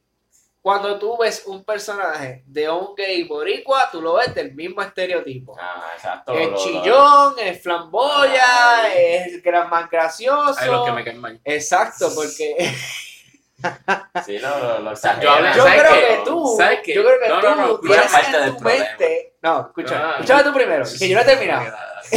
cuando tú ves un personaje de un gay boricua, tú lo ves del mismo estereotipo. Ah, exacto. Es lo- lo- chillón, es flamboya, Ay. es gran más gracioso. Hay los que me caen mal. Exacto, porque Sí, lo, lo, lo Yo hablé- yo ¿sabes creo que tú, ¿Sabes qué? yo creo que No, tú no, no, tú eres en tu problema. mente. No, escucha, Ah. escúchame tú primero, que yo no he terminado.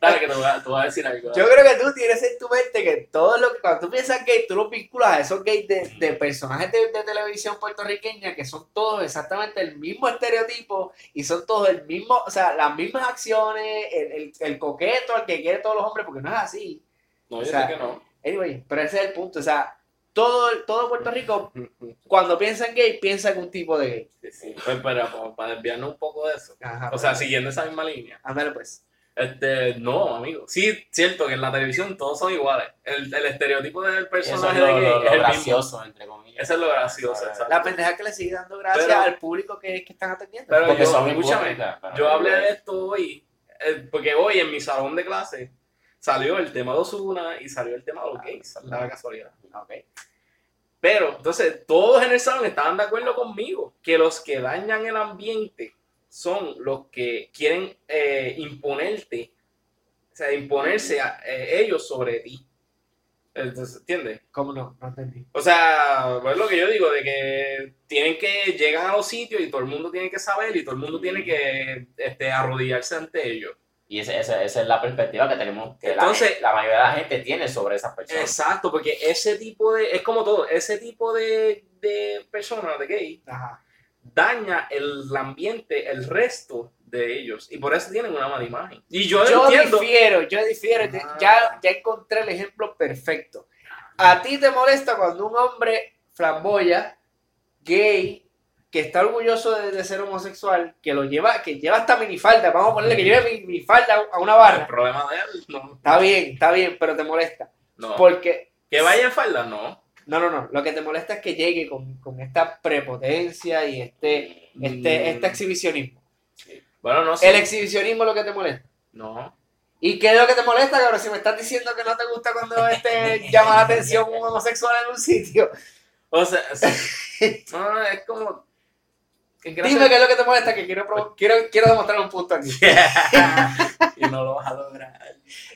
Dale, que te voy a, te voy a decir algo. Yo creo que tú tienes en tu mente que todo lo que cuando tú piensas gay, tú lo vinculas a esos gays de, de personajes de, de televisión puertorriqueña que son todos exactamente el mismo estereotipo y son todos el mismo, o sea, las mismas acciones, el, el, el coqueto, el que quiere todos los hombres, porque no es así. No, yo o sea, sé que no. Anyway, pero ese es el punto, o sea, todo, todo Puerto Rico, cuando piensa en gay, piensa en un tipo de gay. Sí, sí. Pues, pero como para desviarnos un poco de eso. Ajá, O sea, pues, siguiendo esa misma línea. ándale pues. Este, no, amigo. Sí, cierto que en la televisión todos son iguales. El, el estereotipo del Eso es personaje lo, de gay lo- lo es el mismo. gracioso, entre comillas. Eso es lo gracioso, exacto. La pendeja que le sigue dando gracias Pero- al público que, que están atendiendo. Pero Porque yo, son escúchame, yo hablé de esto hoy, eh, porque hoy en mi salón de clase salió el tema de Osuna y salió el tema de los gays, la casualidad. Ok. Pero, entonces, todos en el salón estaban de acuerdo conmigo, que los que dañan el ambiente son los que quieren eh, imponerte, o sea, imponerse a eh, ellos sobre ti. Entonces, ¿entiendes? ¿Cómo no? No entendí. O sea, es lo que yo digo, de que tienen que, llegan a los sitios y todo el mundo tiene que saber y todo el mundo tiene que este, arrodillarse ante ellos. Y ese- esa es la perspectiva que tenemos, que la Entonces- gente- la, mayoría de la gente tiene sobre esas personas. Exacto, porque ese tipo de, es como todo, ese tipo de, de personas, de gay, Ajá. daña el ambiente, el resto de ellos. Y por eso tienen una mala imagen. Y yo, Yo entiendo. difiero, yo difiero. Ah. Ya, ya encontré el ejemplo perfecto. ¿A ti te molesta cuando un hombre flamboya, gay, que está orgulloso de, de ser homosexual, que lo lleva, que lleva hasta minifalda, vamos a ponerle que lleve mi- minifalda a una El barra? problema de él, no. Está bien, está bien, pero te molesta. no. Porque, Que vaya en falda, no. no, no, no, lo que te molesta es que llegue con, con esta prepotencia y este, este, Mm. este exhibicionismo. Bueno, no sé. El exhibicionismo es lo que te molesta. No. ¿Y qué es lo que te molesta, cabrón? Si me estás diciendo que no te gusta cuando este llama la atención un homosexual en un sitio. O sea, sí. no, no, es como. Dime qué es lo que te molesta, que quiero, quiero, quiero demostrar un punto aquí. y no lo vas a lograr.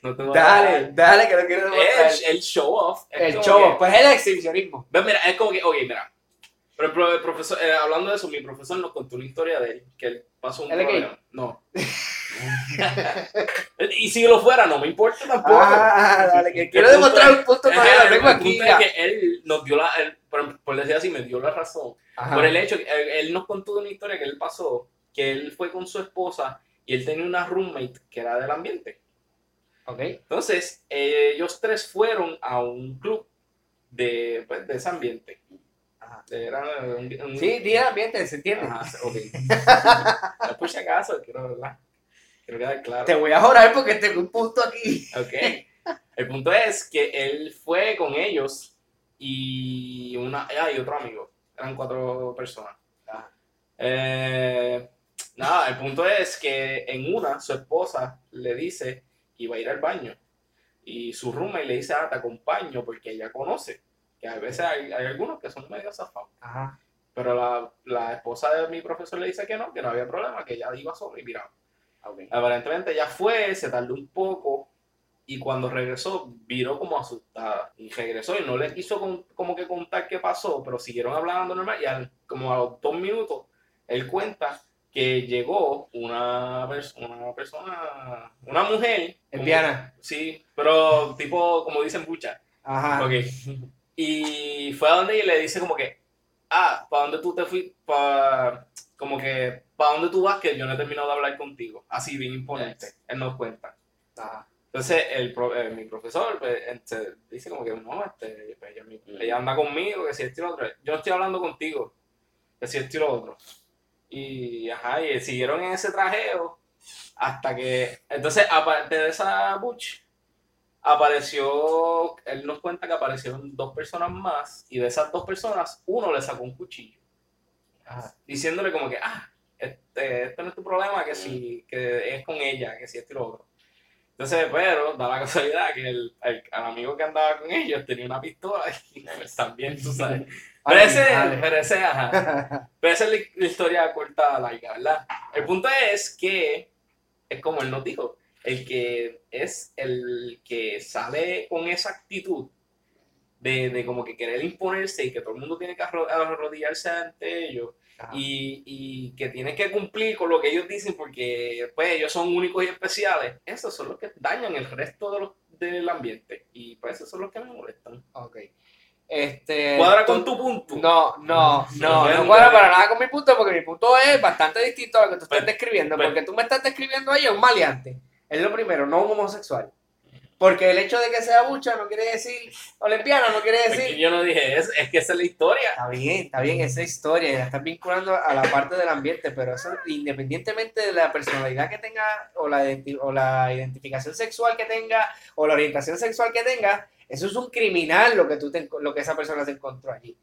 No te vas a Dale, lograr. dale, que lo quiero demostrar. El, el show off. El show, que- pues es el exhibicionismo. Ves, mira, es como que, ok, mira. Ejemplo, el profesor, eh, hablando de eso, mi profesor nos contó una historia de él, que él pasó un ¿Él problema. No. y si lo fuera, no me importa tampoco. Ah, dale, que quiero demostrar un punto para aquí. punto es que él nos dio la, él, por, por decir así, me dio la razón. Ajá. Por el hecho él, él nos contó una historia que él pasó, que él fue con su esposa y él tenía una roommate que era del ambiente. Ok. Entonces, eh, ellos tres fueron a un club de, pues, de ese ambiente. Ajá. Era un, un- Sí, día ambiente, ¿se entiende? Ajá, ok. No, por si acaso, quiero, ¿verdad? quiero quedar claro. Te voy a jorar porque tengo un punto aquí. Ok. El punto es que él fue con ellos y una ah, y otro amigo. Eran cuatro personas. Eh, nada, el punto es que en una su esposa le dice que iba a ir al baño. Y su roommate le dice, ah, te acompaño porque ella conoce. Que a veces hay, hay algunos que son medio zafados. Ajá. Pero la, la esposa de mi profesor le dice que no, que no había problema, que ella iba sola y mira. Ok. Aparentemente ella fue, se tardó un poco y cuando regresó viró como asustada. Y regresó y no le quiso con- como que contar qué pasó, pero siguieron hablando normal y al- como a los dos minutos él cuenta que llegó una, pers- una persona, una mujer. Lesbiana. Sí, pero tipo, como dicen, bucha. Ajá. Ok. Y fue a donde ella le dice como que, ah, ¿para dónde tú te fuiste? Pa... Como que, ¿para dónde tú vas? Que yo no he terminado de hablar contigo. Así, bien imponente. Él nos cuenta. Ajá. Entonces, el eh, mi profesor pues, se dice como que, no, este, pues, ella, anda conmigo, que si esto y lo otro. Yo no estoy hablando contigo, que si esto y lo otro. Y, ajá, y siguieron en ese trajeo hasta que, entonces, aparte de esa butch, apareció, él nos cuenta que aparecieron dos personas más y de esas dos personas, uno le sacó un cuchillo, Ajá. diciéndole como que, ah, este, este no es tu problema, que si, que es con ella, que si esto y lo otro. Entonces, pero da la casualidad que el, el- amigo que andaba con ellos tenía una pistola y pues también, tú sabes. Pero ese, pero ese, ajá. Pero esa es la, la historia corta, laica, ¿verdad? El punto es que, es como él nos dijo, el que es el que sale con esa actitud de, de como que querer imponerse y que todo el mundo tiene que arro- arrodillarse ante ellos. Y, y que tiene que cumplir con lo que ellos dicen porque pues ellos son únicos y especiales, esos son los que dañan el resto de los, del ambiente y pues esos son los que me molestan. Ok. Este. Cuadra con tu punto. No, no, no, no cuadra para nada con mi punto porque mi punto es bastante distinto a lo que tú estás Ven, describiendo. ven. Porque tú me estás describiendo ahí a un maleante. Es lo primero, no un homosexual. Porque el hecho de que sea bucha no quiere decir, o lesbiana no quiere decir. yo no dije eso, es que esa es la historia. Está bien, está bien, esa historia, la estás vinculando a la parte del ambiente, pero eso independientemente de la personalidad que tenga, o la, o la identificación sexual que tenga, o la orientación sexual que tenga, eso es un criminal lo que, tú te lo que esa persona se encontró allí.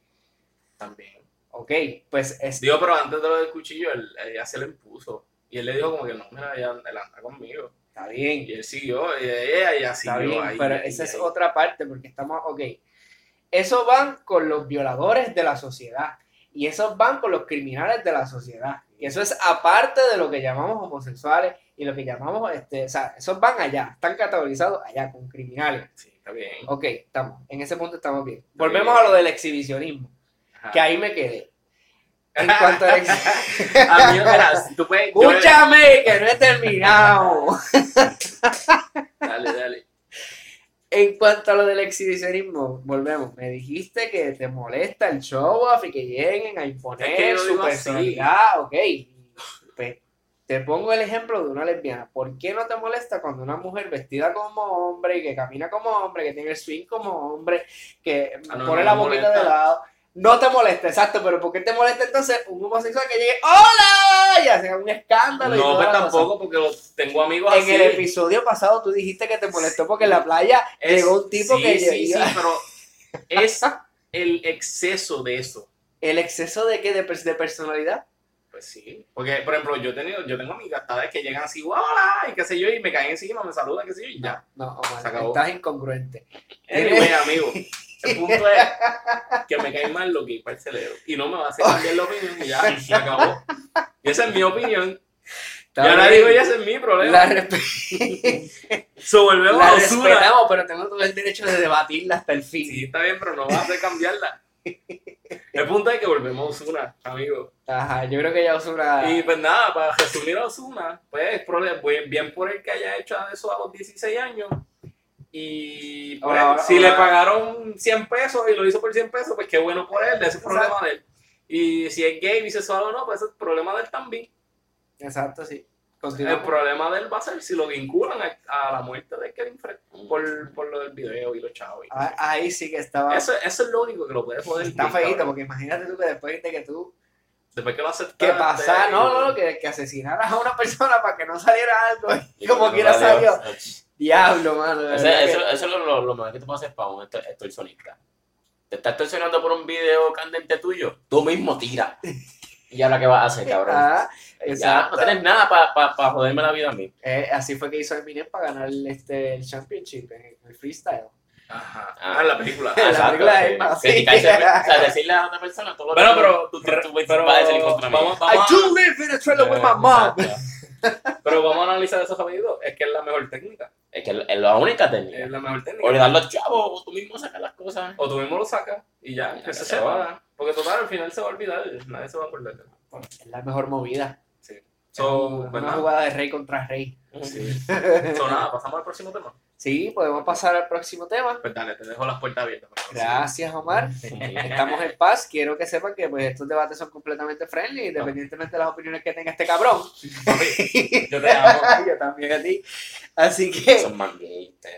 También. Ok, pues es Digo, pero antes de lo del cuchillo, él, ella se lo impuso. Y él le dijo como que no, mira, ella, él anda conmigo. Está bien, Y él siguió, y ella, ella está siguió bien, ahí. pero ahí, esa es otra parte, porque estamos, ok, esos van con los violadores de la sociedad, y esos van con los criminales de la sociedad, y eso es aparte de lo que llamamos homosexuales, y lo que llamamos, este, o sea, esos van allá, están categorizados allá, con criminales. Sí, está bien. Ok, estamos, en ese punto estamos bien. Está Volvemos bien. a lo del exhibicionismo, Ajá. que ahí me quedé. En cuanto A si tú puedes. Escúchame, que no he terminado. Dale, dale. En cuanto a lo del exhibicionismo, volvemos. Me dijiste que te molesta el show off y que lleguen a Es que imponer su personalidad. Ok, pues te pongo el ejemplo de una lesbiana. ¿Por qué no te molesta cuando una mujer vestida como hombre, que camina como hombre, que tiene el swing como hombre, que Ah, no, pone no la boquita molesta. de lado? No te molesta, exacto, pero ¿por qué te molesta entonces un homosexual que llegue ¡Hola! y haga un escándalo? No, toda pues tampoco, porque tengo amigos En así. el episodio pasado tú dijiste que te molestó porque en la playa Es- llegó un tipo sí, que sí, llega- sí, pero es el exceso de eso. ¿El exceso de qué? ¿De, de personalidad? Pues sí. Porque, por ejemplo, yo he tenido, yo tengo amigas tal vez que llegan así, hola, y qué sé yo, y me caen encima, me saludan, qué sé yo, y ya. No, Omar, Se acabó. estás incongruente. Anyway, amigo, el punto es que me cae mal lo que para el cerebro. Y no me va a hacer cambiar la opinión y ya, se acabó. Y esa es mi opinión. Y ahora digo, ya ese es mi problema. La, respe- So, volvemos la a respetamos, pero tengo todo el derecho de debatirla hasta el fin. Sí, está bien, pero no vas a hacer cambiarla. El punto es que volvemos a Ozuna, amigo. Ajá, yo creo que ya Osuna... Y pues nada, para resumir a pues prole- pues, bien por el que haya hecho eso a los 16 años. Y pues, Ahora, si ahora. le pagaron 100 pesos y lo hizo por 100 pesos, pues qué bueno por él, de ese es problema de él. Y si es gay, bisexual o no, pues ese es el problema de él también. Exacto, sí. El problema de él va a ser si lo vinculan a, a la muerte de Kevin Fred por, por lo del video y los chavos. Ah, Ahí sí que estaba... Eso, eso es lo único que lo puede joder. Está feíto, porque imagínate tú que después de que tú... Después que lo aceptaste. Que pasara, no, no, no, que, que asesinaras a una persona para que no saliera algo y como quiera salió. Diablo, mano. de Eso, que- es lo, lo mejor que tú puedes hacer para un extor- extorsionista. Te estás extorsionando por un video candente tuyo, tú mismo tira. ¿Y ahora qué vas a hacer, cabrón? Ah, ya no tienes nada para pa, pa joderme la vida a mí. Eh, así fue que hizo Eminem para ganar el, este, el championship en, el freestyle. Ajá. Ah. Ah, en la película. La Exacto, película sí. más, sí. Criticarse, o sea, decirle a otra persona todo lo Bueno, que pero, tú, pero, tú, tú pero vas a decir contra mía. vamos, I vamos, do a, live in a trailer with my mom. Pero vamos a analizar eso rapidito. Es que es la mejor técnica. Es que es la única Es técnica. la mejor técnica. O le das los chavos, o tú mismo sacas las cosas. O tú mismo lo sacas y ya, que se se sepa. Porque total, al final se va a olvidar. Nadie se va a acordar. Es la mejor movida. Sí. Es So, una pues nada. jugada de rey contra rey. Sí. So, nada, pasamos al próximo tema. Sí, podemos pasar al próximo tema. Pues dale, te dejo las puertas abiertas. Gracias, Omar. Estamos en paz. Quiero que sepan que pues, estos debates son completamente friendly, independientemente de las opiniones que tenga este cabrón. Yo te amo. Yo también a ti. Así que, Son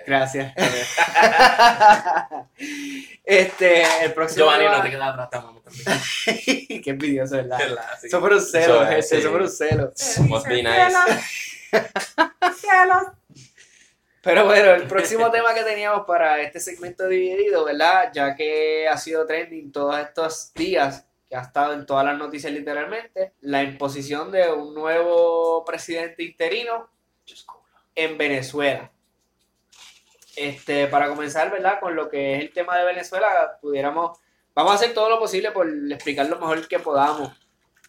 gracias. este, el próximo Giovanni, tema- no te quedas atrás, te amamos también. Qué envidioso, ¿verdad? Fue un celo, gente, fue un celo. Be nice. Pero bueno, el próximo tema que teníamos para este segmento dividido, ¿verdad? Ya que ha sido trending todos estos días, que ha estado en todas las noticias literalmente, la imposición de un nuevo presidente interino en Venezuela. Este, para comenzar, ¿verdad? Con lo que es el tema de Venezuela, pudiéramos, vamos a hacer todo lo posible por explicar lo mejor que podamos.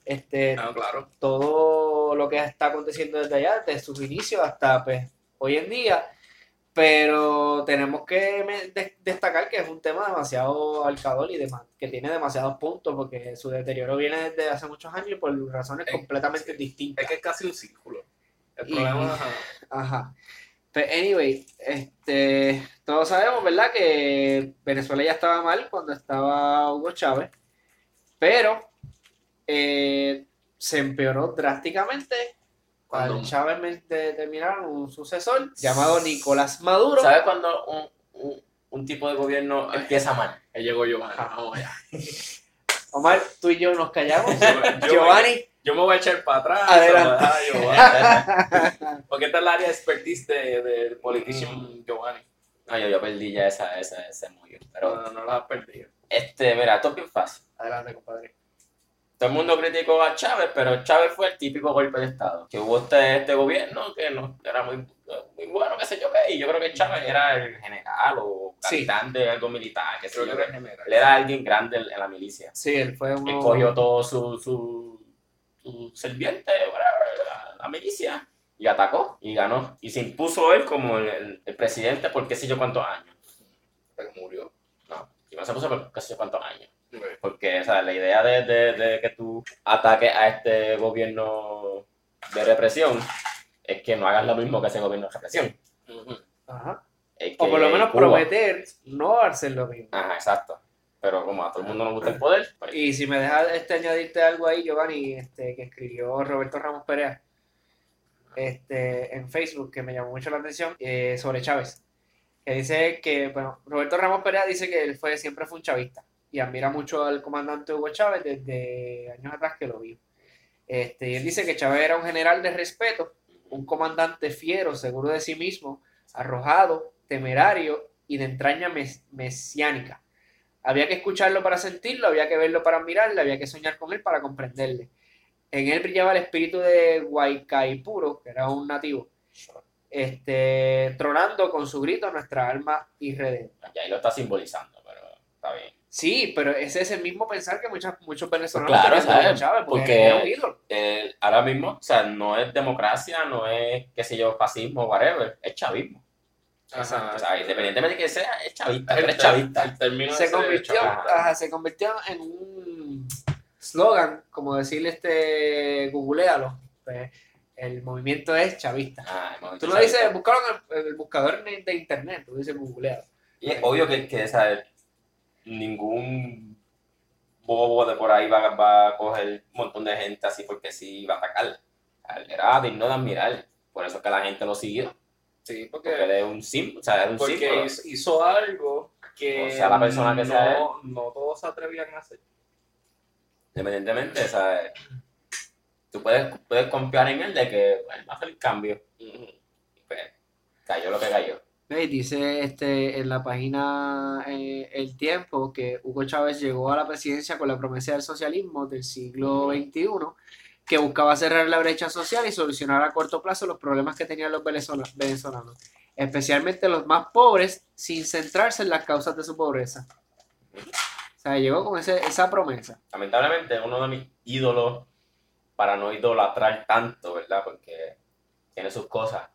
Este, No, claro. todo lo que está aconteciendo desde allá, desde sus inicios hasta pues, hoy en día. Pero tenemos que destacar que es un tema demasiado alcador y dema- que tiene demasiados puntos porque su deterioro viene desde hace muchos años y por razones completamente sí. distintas. Es que es casi un círculo. El Y- problema ajá. Ajá. Pero anyway, este, todos sabemos, ¿verdad? Que Venezuela ya estaba mal cuando estaba Hugo Chávez, pero eh, se empeoró drásticamente Cuando- cuando Chávez me- de- terminaron un sucesor llamado Nicolás Maduro. ¿Sabes cuando un, un, un tipo de gobierno empieza mal? Ahí llegó Giovanni. Vamos allá. Omar, tú y yo nos callamos. Yo- yo- Giovanni, Yo me voy a echar para atrás. Adelante. se lo deja a Giovanni. Porque esta es el área expertise de, de politician Giovanni. No, yo, yo perdí ya esa, esa, ese mollo. Pero, No, no la has perdido. este, mira, esto es bien fácil. Adelante, compadre. Todo el mundo criticó a Chávez, pero Chávez fue el típico golpe de Estado. Que hubo este, este gobierno que no era muy, muy bueno, qué sé yo qué. Y yo creo que Chávez era el general o Sí. capitán de algo militar, qué sé Creo yo que qué. era general. Él era alguien grande en, en la milicia. Sí, él fue Él uno... cogió todo su, su, su serviente, whatever, la, la milicia, y atacó y ganó. Y se impuso él como el, el- el presidente por qué sé yo cuántos años. Que murió. No, y no se puso por qué sé yo cuántos años. Porque o sea, la idea de, de- de que tú ataques a este gobierno de represión es que no hagas lo mismo que ese gobierno de represión. Ajá. Es O por lo menos Cuba- prometer no hacer lo mismo. Ajá, exacto. Pero como a todo el mundo nos gusta el poder, pues, Y si me dejas este, añadirte algo ahí, Giovanni, este, que escribió Roberto Ramos Perea este, en Facebook, que me llamó mucho la atención, eh, sobre Chávez. Que dice que, bueno, Roberto Ramos Perea dice que él fue, siempre fue un chavista y admira mucho al comandante Hugo Chávez desde años atrás que lo vio. Este, y él dice que Chávez era un general de respeto, un comandante fiero, seguro de sí mismo, arrojado, temerario y de entraña mes- mesiánica. Había que escucharlo para sentirlo, había que verlo para admirarle, había que soñar con él para comprenderle. En él brillaba el espíritu de Guaycaipuro, que era un nativo, este, tronando con su grito nuestra alma irredenta. ya ahí lo está simbolizando, pero está bien. Sí, pero ese es el mismo pensar que muchos, muchos venezolanos Claro, ¿sabes? Chávez, porque, Porque-. Eh, ahora mismo, o sea, no es democracia, no es, qué sé yo, fascismo, whatever, es chavismo. Ajá. O sea, independientemente de que sea, es chavista, El eres chavista. El Se ese convirtió, ajá, se convirtió en un slogan, como decirle este, googlealo, pues, el movimiento es chavista. Ah, movimiento Tú no chavista. dices, buscaron en el, el buscador de internet, tú dices googleado. Y es obvio que, que sea, ningún bobo de por ahí va, va a coger un montón de gente así porque sí va a atacar. Él Era digno de admirar. Por eso es que la gente lo siguió. Sí, Porque porque, él es un símbolo. O sea, es un porque símbolo. hizo, hizo algo que O sea, la persona que no, sea él. no todos se atrevían a hacer. Independientemente, o sea, tú puedes, puedes confiar en él de que bueno, va a hacer el cambio. Pues, cayó lo que cayó. Ve, Dice este, en la página eh, El Tiempo que Hugo Chávez llegó a la presidencia con la promesa del socialismo del siglo XXI, que buscaba cerrar la brecha social y solucionar a corto plazo los problemas que tenían los venezola- venezolanos. especialmente los más pobres, sin centrarse en las causas de su pobreza. O sea, llegó con ese- esa promesa. Lamentablemente, uno de mis ídolos, para no idolatrar tanto, ¿verdad? Porque tiene sus cosas,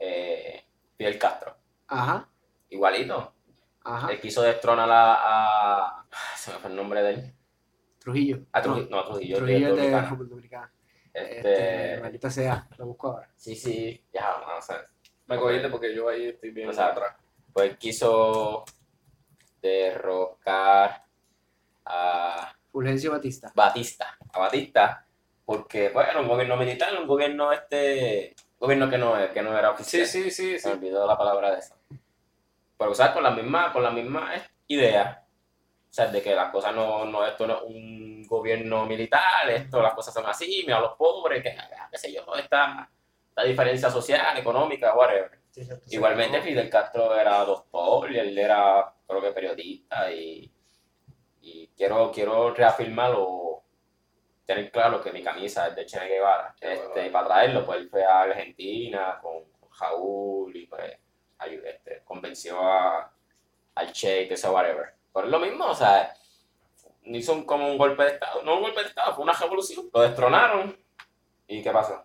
eh, Fidel Castro. Ajá, Igualito. ajá. Él quiso destronar a, a- Se me fue el nombre de él. Trujillo. A Trujillo, no, a Trujillo, Trujillo de. República Dominicana. Este, Este, maldita sea, lo busco ahora. sí, sí, ya, vamos a ver. Me cogiste porque yo ahí estoy bien O sea, atrás. Pues quiso derrocar a Fulgencio Batista. Batista, a Batista, porque, bueno, un gobierno militar, un gobierno este, gobierno que no, que no era oficial. Sí, sí, sí, Se sí. me olvidó la palabra de eso. Pero usar con la misma, con la misma idea. O sea, de que las cosas no, no, esto no es un gobierno militar, esto, las cosas son así, mira a los pobres, que, qué sé yo, esta, esta diferencia social, económica, whatever. Igualmente Fidel Castro era doctor y él era, creo que periodista y, y quiero, quiero reafirmar o tener claro que mi camisa es de Che Guevara. Este, y para traerlo, pues él fue a Argentina con, con Raúl y pues este, convenció a, al Che y que sea whatever. Pero es lo mismo, o sea, hizo un- como un golpe de Estado, no un golpe de Estado, fue una revolución. Lo destronaron y ¿qué pasó?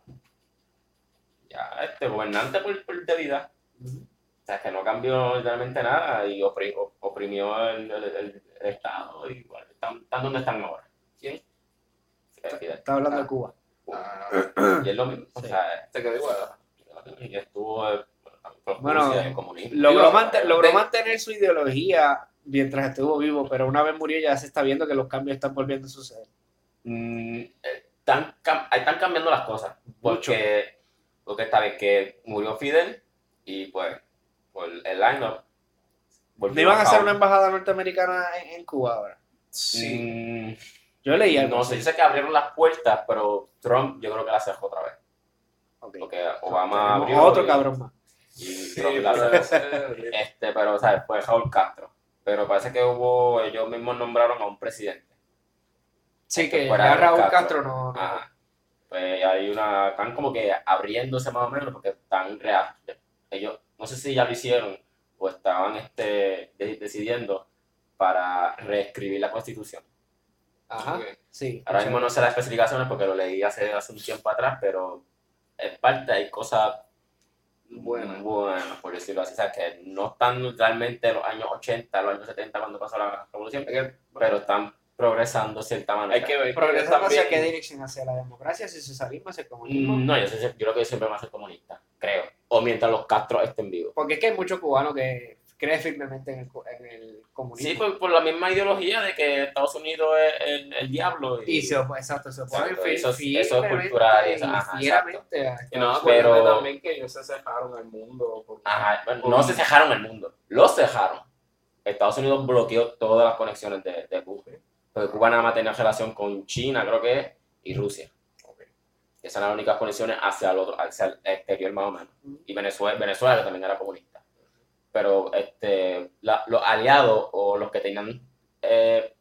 Ya, este gobernante por, por debilidad. O sea, que no cambió literalmente nada y opri- op- oprimió el, el- el- el Estado. Y bueno, están, están donde están ahora. ¿Quién? Está hablando de Cuba. Ah, Y es lo mismo. O Sí. sea, te quedé igual. y estuvo eh, Bueno, el comunismo. Logró, de- mantener su ideología mientras estuvo vivo, pero una vez murió ya se está viendo que los cambios están volviendo a suceder. Mm, eh, están, ahí están cambiando las cosas. Porque, porque está bien que murió Fidel y pues por el line-up. ¿No iban a hacer una embajada norteamericana en, en Cuba ahora? Sí. Mm, Yo leí algo no sé, yo sé que abrieron las puertas, pero Trump yo creo que la cerró otra vez. Ok. Porque Obama abrió otro y- cabrón más. Y Sí, pero-. Este, pero, ¿sabes? Fue Raúl Castro. Pero parece que hubo, ellos mismos nombraron a un presidente. Sí, que fuera Raúl Castro. Castro no... no- Ajá. Pues hay una, están como que abriéndose más o menos porque están real. Ellos, no sé si ya lo hicieron o estaban este, de- decidiendo para reescribir la constitución. Ajá, sí. Ahora mismo no sé las especificaciones porque lo leí hace, hace un tiempo atrás, pero en parte hay cosas Bueno. buenas, por decirlo así. O sea, que no están realmente los años 80, los años 70 cuando pasó la revolución, que, pero están progresando de cierta manera. hay que ver. ¿Progresando hacia qué dirección? ¿Hacia la democracia, hacia el socialismo, hacia el comunismo? Mm, No, yo, sé- yo creo que siempre va a ser comunista, creo. O mientras los Castro estén vivos. Porque es que hay muchos cubanos que creen firmemente en el, co- en el comunismo. Sí, por, por la misma ideología de que Estados Unidos es el, el diablo. Y, Y se opone, exacto, se fi- eso eso es cultural, y ajá, Y no, Pero- también que ellos se cerraron al mundo. Ajá, bueno, no se cejaron el mundo, lo cejaron. Estados Unidos bloqueó todas las conexiones de, de Cuba. Porque Cuba nada más tenía relación con China, creo que es, y Rusia. Ok. Esas eran las únicas conexiones hacia el, otro, hacia el exterior más o menos. Y Venezuela, Venezuela que también era comunista. Pero este, la- los aliados o los que tenían eh,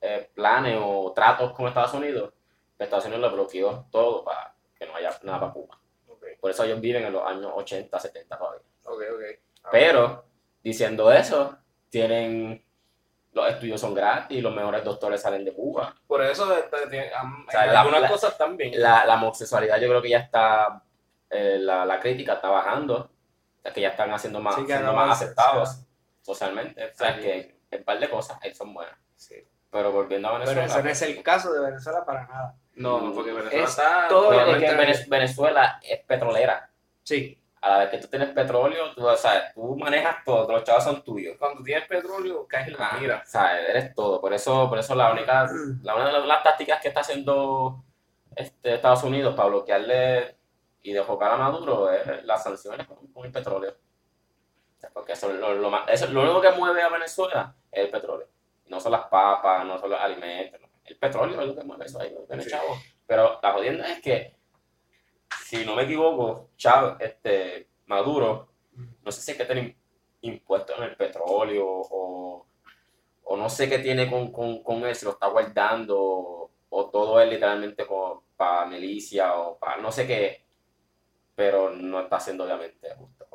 eh, planes o tratos con Estados Unidos, Estados Unidos le bloqueó todo para que no haya nada para Cuba. Por eso ellos viven en los años 80, 70 todavía. Ah, Pero, diciendo eso, tienen los estudios son gratis, los mejores doctores salen de Cuba. Por eso este, tiene- am- O sea, en la- algunas la- cosas también. La, la homosexualidad yo creo que ya está, eh, la, la crítica está bajando, que ya están haciendo más, Sí, siendo más aceptados socialmente. O sea, Sí. que un par de cosas ahí son buenas. Sí. Pero volviendo a Pero Venezuela. ese no es el caso de Venezuela para nada. No, porque Venezuela Es está. todo lo Obviamente que- Vene- Venezuela es petrolera. Sí, A la vez que tú tienes petróleo, tú, o sea, tú manejas todo, los chavos son tuyos. Cuando tienes petróleo, caes en la Ah, mira. O sea, eres todo. Por eso, por eso la única, la, una de las, las tácticas que está haciendo este, Estados Unidos para bloquearle y dejocar a Maduro es las sanciones con, con el petróleo. Porque eso, es lo, lo, más- eso- lo único que mueve a Venezuela es el petróleo. No son las papas, no son los alimentos. El petróleo es lo que mueve eso ahí, Sí. chavo. Pero la jodienda es que, si no me equivoco, Chávez, este, Maduro, no sé si es que tiene impuestos en el petróleo o, o no sé qué tiene con, con, con él, si lo está guardando o, o todo es literalmente para milicia o para no sé qué, pero no está siendo obviamente justo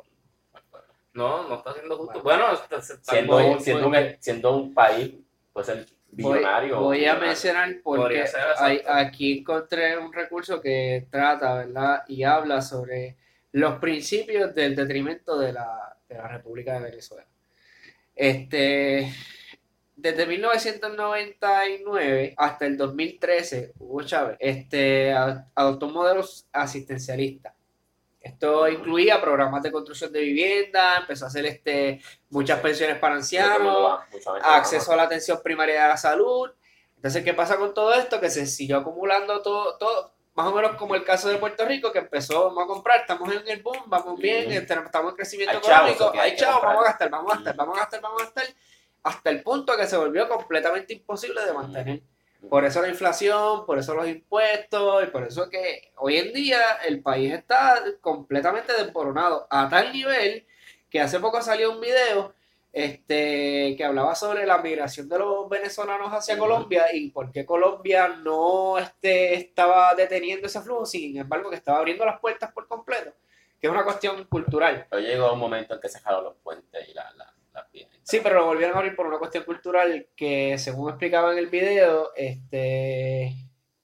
No, no está siendo justo. Bueno. Bueno, está- se está- Siendo, voy- un, siendo, voy- un, siendo un país, pues el Voy, billonario. voy a millonario. mencionar porque hay- aquí encontré un recurso que trata, ¿verdad? Y habla sobre los principios del detrimento de la, de la República de Venezuela. Este, desde 1999 hasta el 2013, Hugo Chávez este, a- adoptó un modelo asistencialista. Esto incluía programas de construcción de vivienda, empezó a hacer este, muchas Sí. pensiones para ancianos, acceso a la atención primaria de la salud. Entonces, ¿qué pasa con todo esto? Que se siguió acumulando todo, todo, más o menos como el caso de Puerto Rico, que empezó, vamos a comprar, estamos en el boom, vamos bien, este, estamos en crecimiento económico, hay chavos, vamos a gastar, vamos a gastar, vamos a gastar, vamos a gastar, hasta el punto que se volvió completamente imposible de mantener. Por eso la inflación, por eso los impuestos, y por eso que hoy en día el país está completamente desboronado a tal nivel que hace poco salió un video este, que hablaba sobre la migración de los venezolanos hacia. Colombia y por qué Colombia no este, estaba deteniendo ese flujo, sin embargo que estaba abriendo las puertas por completo, que es una cuestión cultural. Pero llegó un momento en que se cerraron los puentes y la- la- Sí, pero lo volvieron a abrir por una cuestión cultural que, según explicaba en el video, este,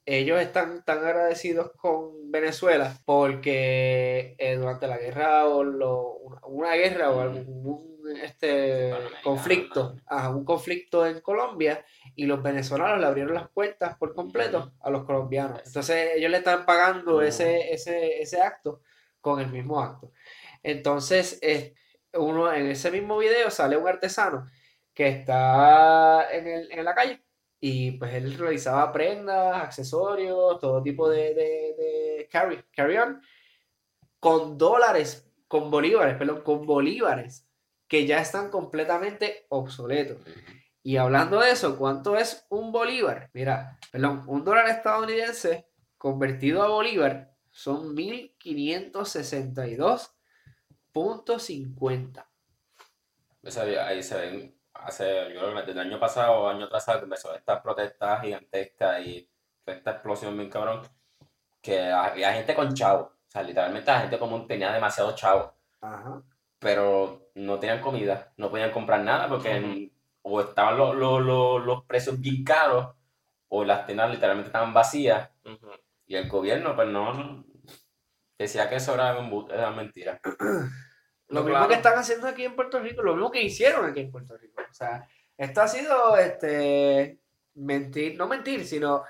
ellos están tan agradecidos con Venezuela porque eh, durante la guerra o lo- una, guerra o algún este, conflicto, un conflicto en Colombia y los venezolanos le abrieron las puertas por completo a los colombianos. Entonces ellos le están pagando Ujú. ese, ese, ese acto con el mismo acto. Entonces, eh, uno en ese mismo video sale un artesano que está en, el- en la calle y pues él realizaba prendas, accesorios, todo tipo de, de, carry, carry on con dólares, con bolívares, perdón, con bolívares que ya están completamente obsoletos. Y hablando de eso, ¿cuánto es un bolívar? Mira, perdón, un dólar estadounidense convertido a bolívar son 1562.50. Eso había- ahí se ven, hace, yo creo que desde el año pasado o año atrasado que empezó estas protestas gigantescas y esta explosión bien cabrón, que había gente con chavo, o sea, literalmente la gente común tenía demasiado chavo, Ajá. pero no tenían comida, no podían comprar nada porque o estaban los, los, los, los precios bien caros o las tiendas literalmente estaban vacías. Y el gobierno pues no- decía que eso era, era mentira. Lo mismo claro. que están haciendo aquí en Puerto Rico, lo mismo que hicieron aquí en Puerto Rico. O sea, esto ha sido este mentir, no mentir, sino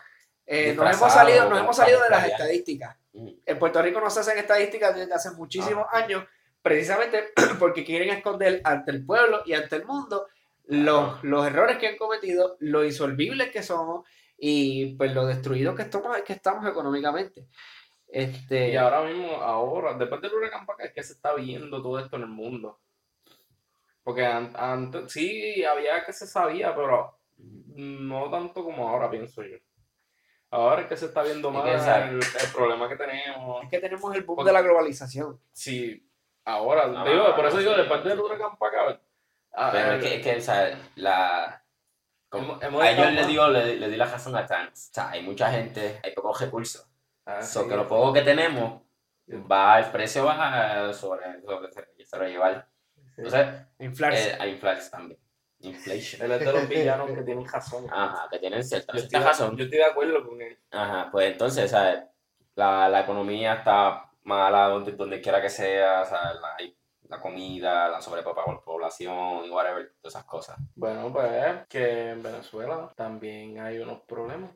eh, nos hemos salido, nos hemos salido de las estadísticas. En Puerto Rico no se hacen estadísticas desde hace muchísimos Ah. años, precisamente porque quieren esconder ante el pueblo y ante el mundo los, los errores que han cometido, lo insolvibles que somos y pues lo destruidos que estamos, que estamos económicamente. Este, Y ahora mismo, ahora, después del huracán acá, es que se está viendo todo esto en el mundo. Porque an- antes, sí, había que se sabía, pero no tanto como ahora, pienso yo. Ahora es que se está viendo más el, el problema que tenemos. es que tenemos el boom de la globalización. Sí, ahora, No, digo, por eso sí, digo, después del huracán acá, ah, Pero es que, es que, o sea, la... como- Hemos- hemos a ellos más- digo, le, le di la razón a Times. O sea, hay mucha gente, hay pocos recursos. Ah, So sí. que lo poco que tenemos, va, el precio va sobre, sobre lo llevar. Entonces, Inflarse. eh, a inflarse también. Inflation. Él es de los villanos que tienen razón. Ajá, que tienen cierta, Yo cierta estoy, razón. yo estoy de acuerdo con él. Ajá, pues entonces, sea, la, la economía está mala donde, donde quiera que sea, sea, la, la comida, la sobrepoblación y whatever, todas esas cosas. Bueno, pues que en Venezuela también hay unos problemas.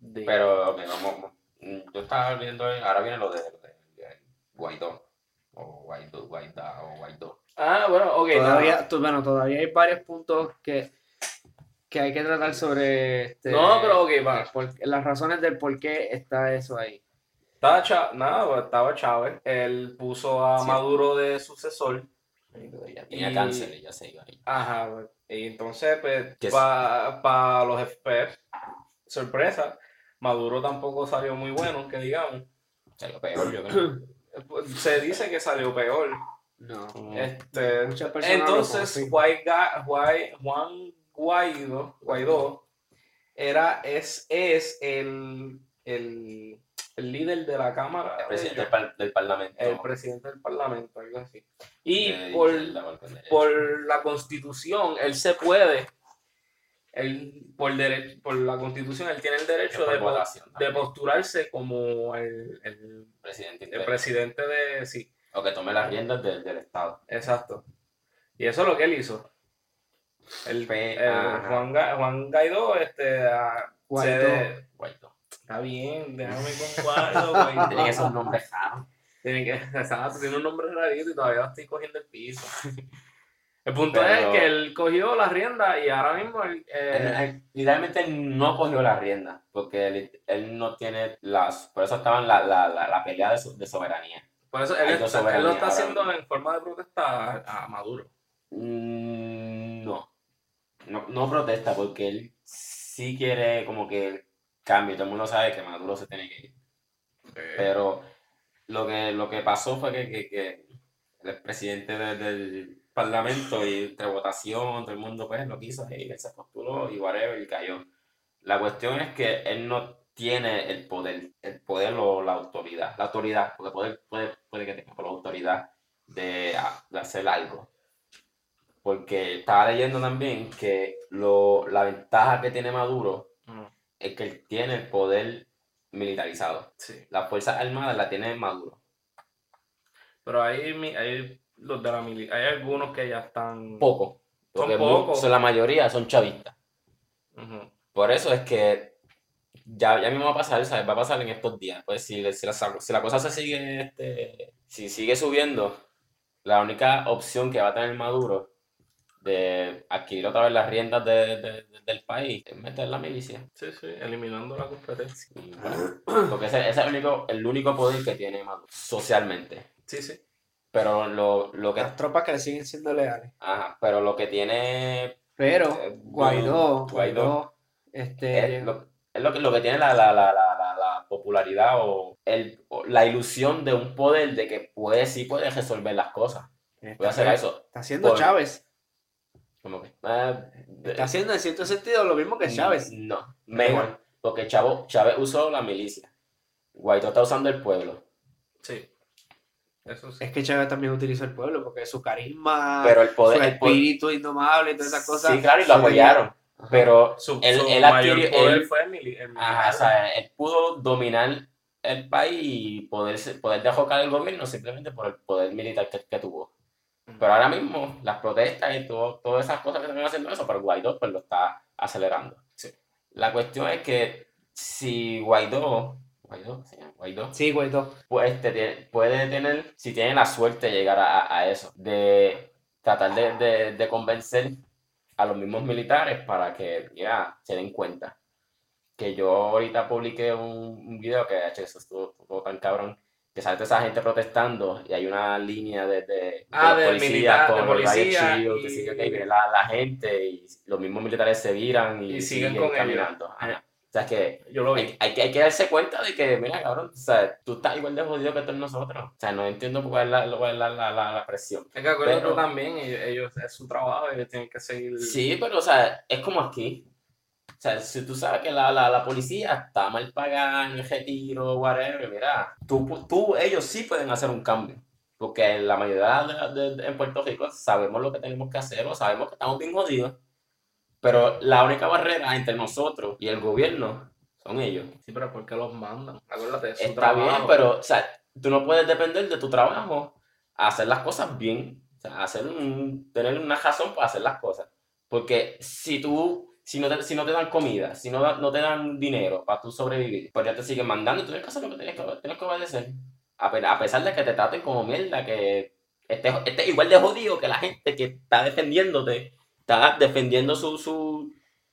De... Pero, ok, vamos, yo estaba viendo, ahora viene lo de, de- de Guaidó, o Guaidó, Guaidá, o Guaidó. Ah, bueno, ok. Todavía, bueno, todavía hay varios puntos que, que hay que tratar sobre este, No, pero ok, va. por- las razones del por qué está eso ahí. Estaba Chá- nada, pues, estaba Chávez. Él puso a Sí. Maduro de sucesor. Tenía Y- cáncer y ya se iba ahí. Ajá, y entonces, pues, para los FPS, sorpresa, Maduro tampoco salió muy bueno, que digamos. Salió peor, yo creo. Se dice que salió peor. No. Este, Muchas personas entonces, Juan Guaido, Guaidó era, es, es el, el, el líder de la Cámara. El de presidente del, par- del Parlamento. el presidente del Parlamento, algo así. Y de por, por la constitución, él se puede, él, por, dere- por la constitución, él tiene el derecho de, po- de también. postularse como el, el- presidente el presidente de... Sí, o que tome las riendas del, del Estado. exacto. Y eso es lo que él hizo. El. Juan, Ga- Juan Guaidó, este, a- Guaidó. Guaidó. está bien, déjame con Guaidó, Guaidó. Tienen esos nombres raros. Tiene que, exacto, tiene un nombre rarito y todavía estoy cogiendo el piso. El punto Pero- es que él cogió la rienda y ahora mismo él, eh, él literalmente no cogió la rienda, porque él, él no tiene las... Por eso estaba en la, la, la, la pelea de, de soberanía. por eso él, está- él lo está haciendo mismo. en forma de protesta a, a Maduro. Mm, no. no. No protesta, porque él sí quiere como que cambio. Todo el mundo sabe que Maduro se tiene que ir. Pero lo que, lo que pasó fue que, que, que el presidente de- del Parlamento y entre votación, todo el mundo pues lo quiso y él se postuló y whatever y cayó. La cuestión es que él no tiene el poder, el poder o la autoridad, la autoridad, porque poder puede, puede que tenga, la autoridad de, a- de hacer algo. Porque estaba leyendo también que lo, la ventaja que tiene Maduro Mm, es que él tiene el poder militarizado. Sí. Las Fuerzas Armadas la tiene Maduro. Pero mi- hay los de la mili- hay algunos que ya están. Poco. Porque Son pocos. son- la mayoría son chavistas. Por eso es que ya, ya mismo va a pasar, ¿sabes? Va a pasar en estos días. Pues si, si, la, si la cosa se sigue, este, si sigue subiendo, la única opción que va a tener Maduro de adquirir otra vez las riendas de- de- de- del país es meter la milicia. Sí, sí, eliminando la competencia. Y bueno, porque ese, ese es el único, el único poder que tiene Maduro socialmente. Sí, sí. Pero lo, lo que, Las tropas que le siguen siendo leales. ajá, pero lo que tiene Pero Eh, Guaidó, Guaidó. Guaidó, este, es lo, es lo que, lo que tiene la, la, la, la, la- la popularidad o, el, o la ilusión de un poder de que puede, sí puede resolver las cosas. Puede está, hacer eso. está haciendo Por- Chávez. Como que, ah, Está haciendo en cierto sentido lo mismo que Chávez. No, mejor. Porque Chavo, Chávez usó la milicia. Guaidó está usando el pueblo. Sí. Eso sí. Es que Chávez también utilizó el pueblo porque su carisma, Pero el su poder. el poder- espíritu indomable y todas esas cosas. sí, claro, y lo apoyaron. Ajá. Pero Su, él- su él mayor adquirió- poder él- fue el, Ajá, militar. o sea, él pudo dominar el país y poder, poder derrocar el gobierno simplemente por el poder militar que, que tuvo. Pero ahora mismo, las protestas y todo, todas esas cosas que están haciendo eso, pero Guaidó pues lo está acelerando. Sí. La cuestión es que si Guaidó, Guaidó, ¿se llama? Guaidó, Sí, Guaidó. pues, este, tiene- puede tener, si tiene la suerte de llegar a, a eso, de tratar de, de- de convencer a los mismos militares para que ya se den cuenta. Que yo ahorita publiqué un, un video que hecho eso estuvo, estuvo tan cabrón, que sale esa gente protestando y hay una línea de, de, de Ah, los del policías militar, con de policía shield, que y- sigue que viene la, la gente y los mismos militares se viran y, Y siguen siguen con ellos. caminando. Ajá. Sea, es que Yo lo vi. hay, hay que, hay que darse cuenta de que, mira, cabrón, o sea, tú estás igual de jodido que todos nosotros. O sea, no entiendo cuál es la, cuál es la, la, la, la presión. Es que acuérdate Pero- tú también, ellos, ellos- es su trabajo, ellos tienen que seguir. Sí, pero, o sea, es como aquí. O sea, si tú sabes que la, la, la policía está mal pagada en el retiro, whatever, mira, tú, tú, ellos sí pueden hacer un cambio. Porque la mayoría de, de- de- en Puerto Rico sabemos lo que tenemos que hacer o sabemos que estamos bien jodidos. Pero la única barrera entre nosotros y el gobierno son ellos. Sí, pero ¿por qué los mandan? Acuérdate, es Está bien, trabajo. pero, o sea, tú no puedes depender de tu trabajo a hacer las cosas bien. O sea, hacer un, tener una razón para hacer las cosas. Porque si tú, si no te, si no te dan comida, si no, no te dan dinero para tú sobrevivir, pues ya te siguen mandando y tú tienes que hacer lo que tienes que, tienes que obedecer. A, pe- a pesar de que te traten como mierda, que estés estés igual de jodido que la gente que está defendiéndote, está defendiendo sus su,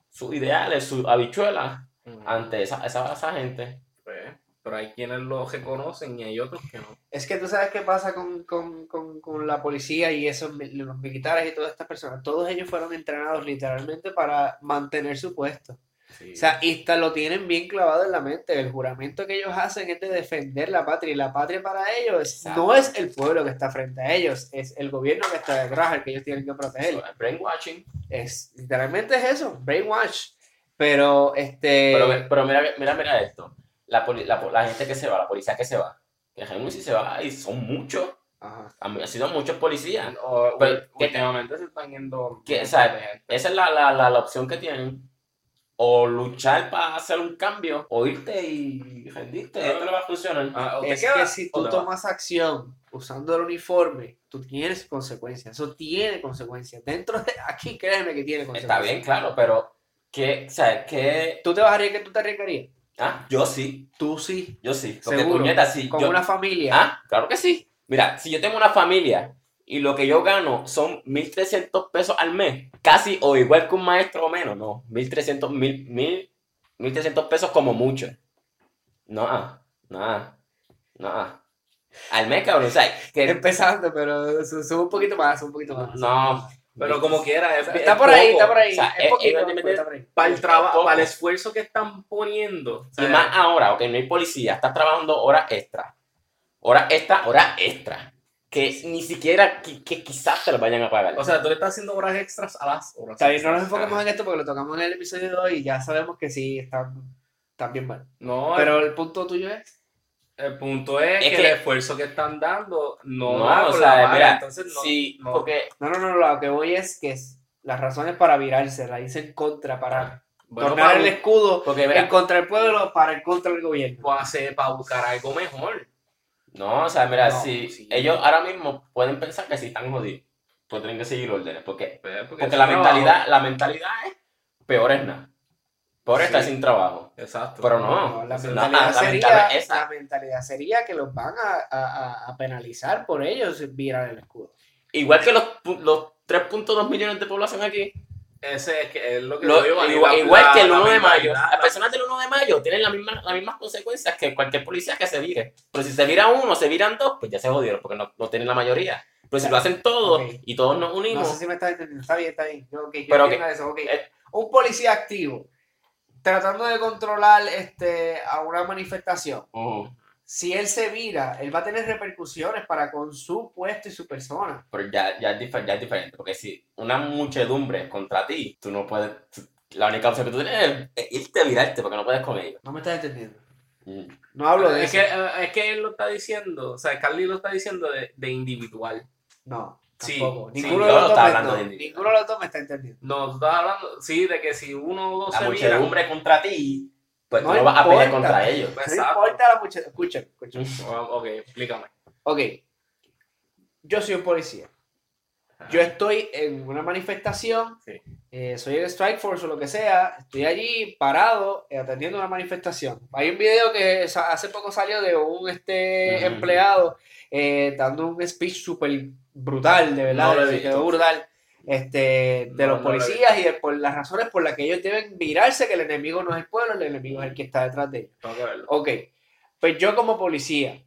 sus ideales, sus habichuelas ante esa, esa, esa gente. Pues, pero hay quienes lo reconocen y hay otros que no. Es que tú sabes qué pasa con, con, con, con la policía y esos los militares y todas estas personas. Todos ellos fueron entrenados literalmente para mantener su puesto. O sea, y hasta lo tienen bien clavado en la mente. El juramento que ellos hacen es de defender la patria. Y la patria para ellos Exacto. no es el pueblo que está frente a ellos, es el gobierno que está detrás, el que ellos tienen que proteger. Es brainwashing. Es, literalmente es eso, brainwash. Pero este. Pero, pero mira, mira, mira esto. la, poli- la, la gente que se va, la policía que se va. Que Genuisi se va y son muchos. Ajá. Han sido muchos policías. O- Pero, ¿qué- últimamente se están yendo. ¿Sabes? gente. Esa es la, la, la, la opción que tienen. O luchar para hacer un cambio, o irte y rendirte. Esto no va a funcionar. Ah, o Es quedas que si o tú tomas acción usando el uniforme, tú tienes consecuencias. Eso tiene consecuencias. Dentro de aquí, créeme que tiene consecuencias. Está bien, claro, pero ¿qué, ¿sabes? ¿Qué? ¿Tú te vas a arriesgar? ¿Tú te arriesgarías? Ah, yo sí, Tú sí. yo sí. Porque Seguro. puñeta, sí. Con yo- una familia. Ah, claro que sí. Mira, si yo tengo una familia y lo que yo gano son 1.300 pesos al mes, casi o igual que un maestro o menos, no, 1.300, 1.000, 1.000, 1.300 pesos como mucho. No, no, no. Al mes, cabrón, ¿sabes? Que, Empezando, pero su- sube un poquito más, sube un poquito más. no. Pero como quiera, es, Está es por ahí, está por ahí. O sea, es poquito, está por ahí. Para el trabajo, para el esfuerzo que están poniendo. o Y sea, más ahora, ok, no hay policía, estás trabajando horas extra. Horas extra, horas extra. Que ni siquiera, que, que quizás te lo vayan a pagar. O sea, tú estás haciendo horas extras a las horas. Está bien, no nos enfoquemos en esto porque lo tocamos en el episodio de hoy y ya sabemos que sí, están, están bien mal. No, Pero el punto tuyo es. el punto es, Es que, que- el esfuerzo que están dando no, no, va o sea, la mira, entonces no, sí, no. porque No, no, no, lo que voy es que es las razones para virarse, la hice en contra, para Bueno, tornar para, el escudo Porque, mira, en contra del pueblo, para en contra del gobierno. para hacer- para buscar algo mejor. No, o sea, mira, No, si sí. ellos ahora mismo pueden pensar que si están jodidos, pues tienen que seguir órdenes, porque, Pues, Porque, porque la mentalidad, la mentalidad es peor es nada. Peor estar Sí. sin trabajo. Exacto. Pero no, la, Eso- mentalidad la sería, mentalidad esa. la mentalidad sería que los van a, a- a- penalizar por ellos virar el escudo. Igual que los, los 3.2 millones de población aquí. Ese es, que es lo que Lo- digo, igual, la- igual la- que el la 1 de mayo. Las la- personas del 1 de mayo tienen la misma, las mismas consecuencias que cualquier policía que se vire. Pero si se vira uno, se viran dos, pues ya se jodieron porque no, no tienen la mayoría. Pero si lo hacen todos y todos nos No unimos, sé si me estás entendiendo. Está bien, está bien. Yo, ok, yo Pero entiendo eso. ok. eh, Un policía activo tratando de controlar este, a una manifestación. Si él se vira, él va a tener repercusiones para con su puesto y su persona. pero ya, ya, es difer- ya es diferente. Porque si una muchedumbre contra ti, tú no puedes. tú- la única opción que tú tienes es irte a virarte porque no puedes con ellos. No me estás entendiendo. Mm. No hablo de es eso. que, eh, es que él lo está diciendo, o sea, Carly lo está diciendo de, de individual. No, Sí, tampoco. sí, ninguno, de lo los estaba dos me, hablando no, ninguno de los dos me está entendiendo. No, tú estás hablando, sí, de que si uno o dos La se muchedumbre contra ti, pues No tú no vas a pelear importa. contra ellos. No importa la. Escucha, escucha. Ah, Ok, explícame. Ok. Yo soy un policía. Yo estoy en una manifestación, Sí. eh, soy el Strike Force o lo que sea, estoy allí parado eh, atendiendo una manifestación. Hay un video que hace poco salió de un este empleado eh, dando un speech súper brutal, de verdad, No lo he que visto. quedó brutal, este, de No, los no lo policías y de por las razones por las que ellos deben mirarse que el enemigo no es el pueblo, el enemigo es el que está detrás de ellos. Verlo. Ok, pues yo como policía,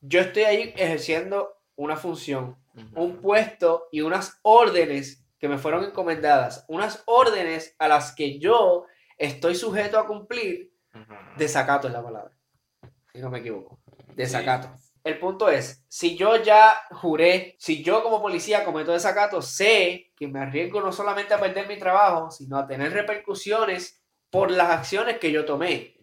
yo estoy ahí ejerciendo una función, un puesto y unas órdenes que me fueron encomendadas, unas órdenes a las que yo estoy sujeto a cumplir, desacato es la palabra, si no me equivoco, desacato. El punto es, si yo ya juré, si yo como policía cometo desacato, sé que me arriesgo no solamente a perder mi trabajo, sino a tener repercusiones por las acciones que yo tomé.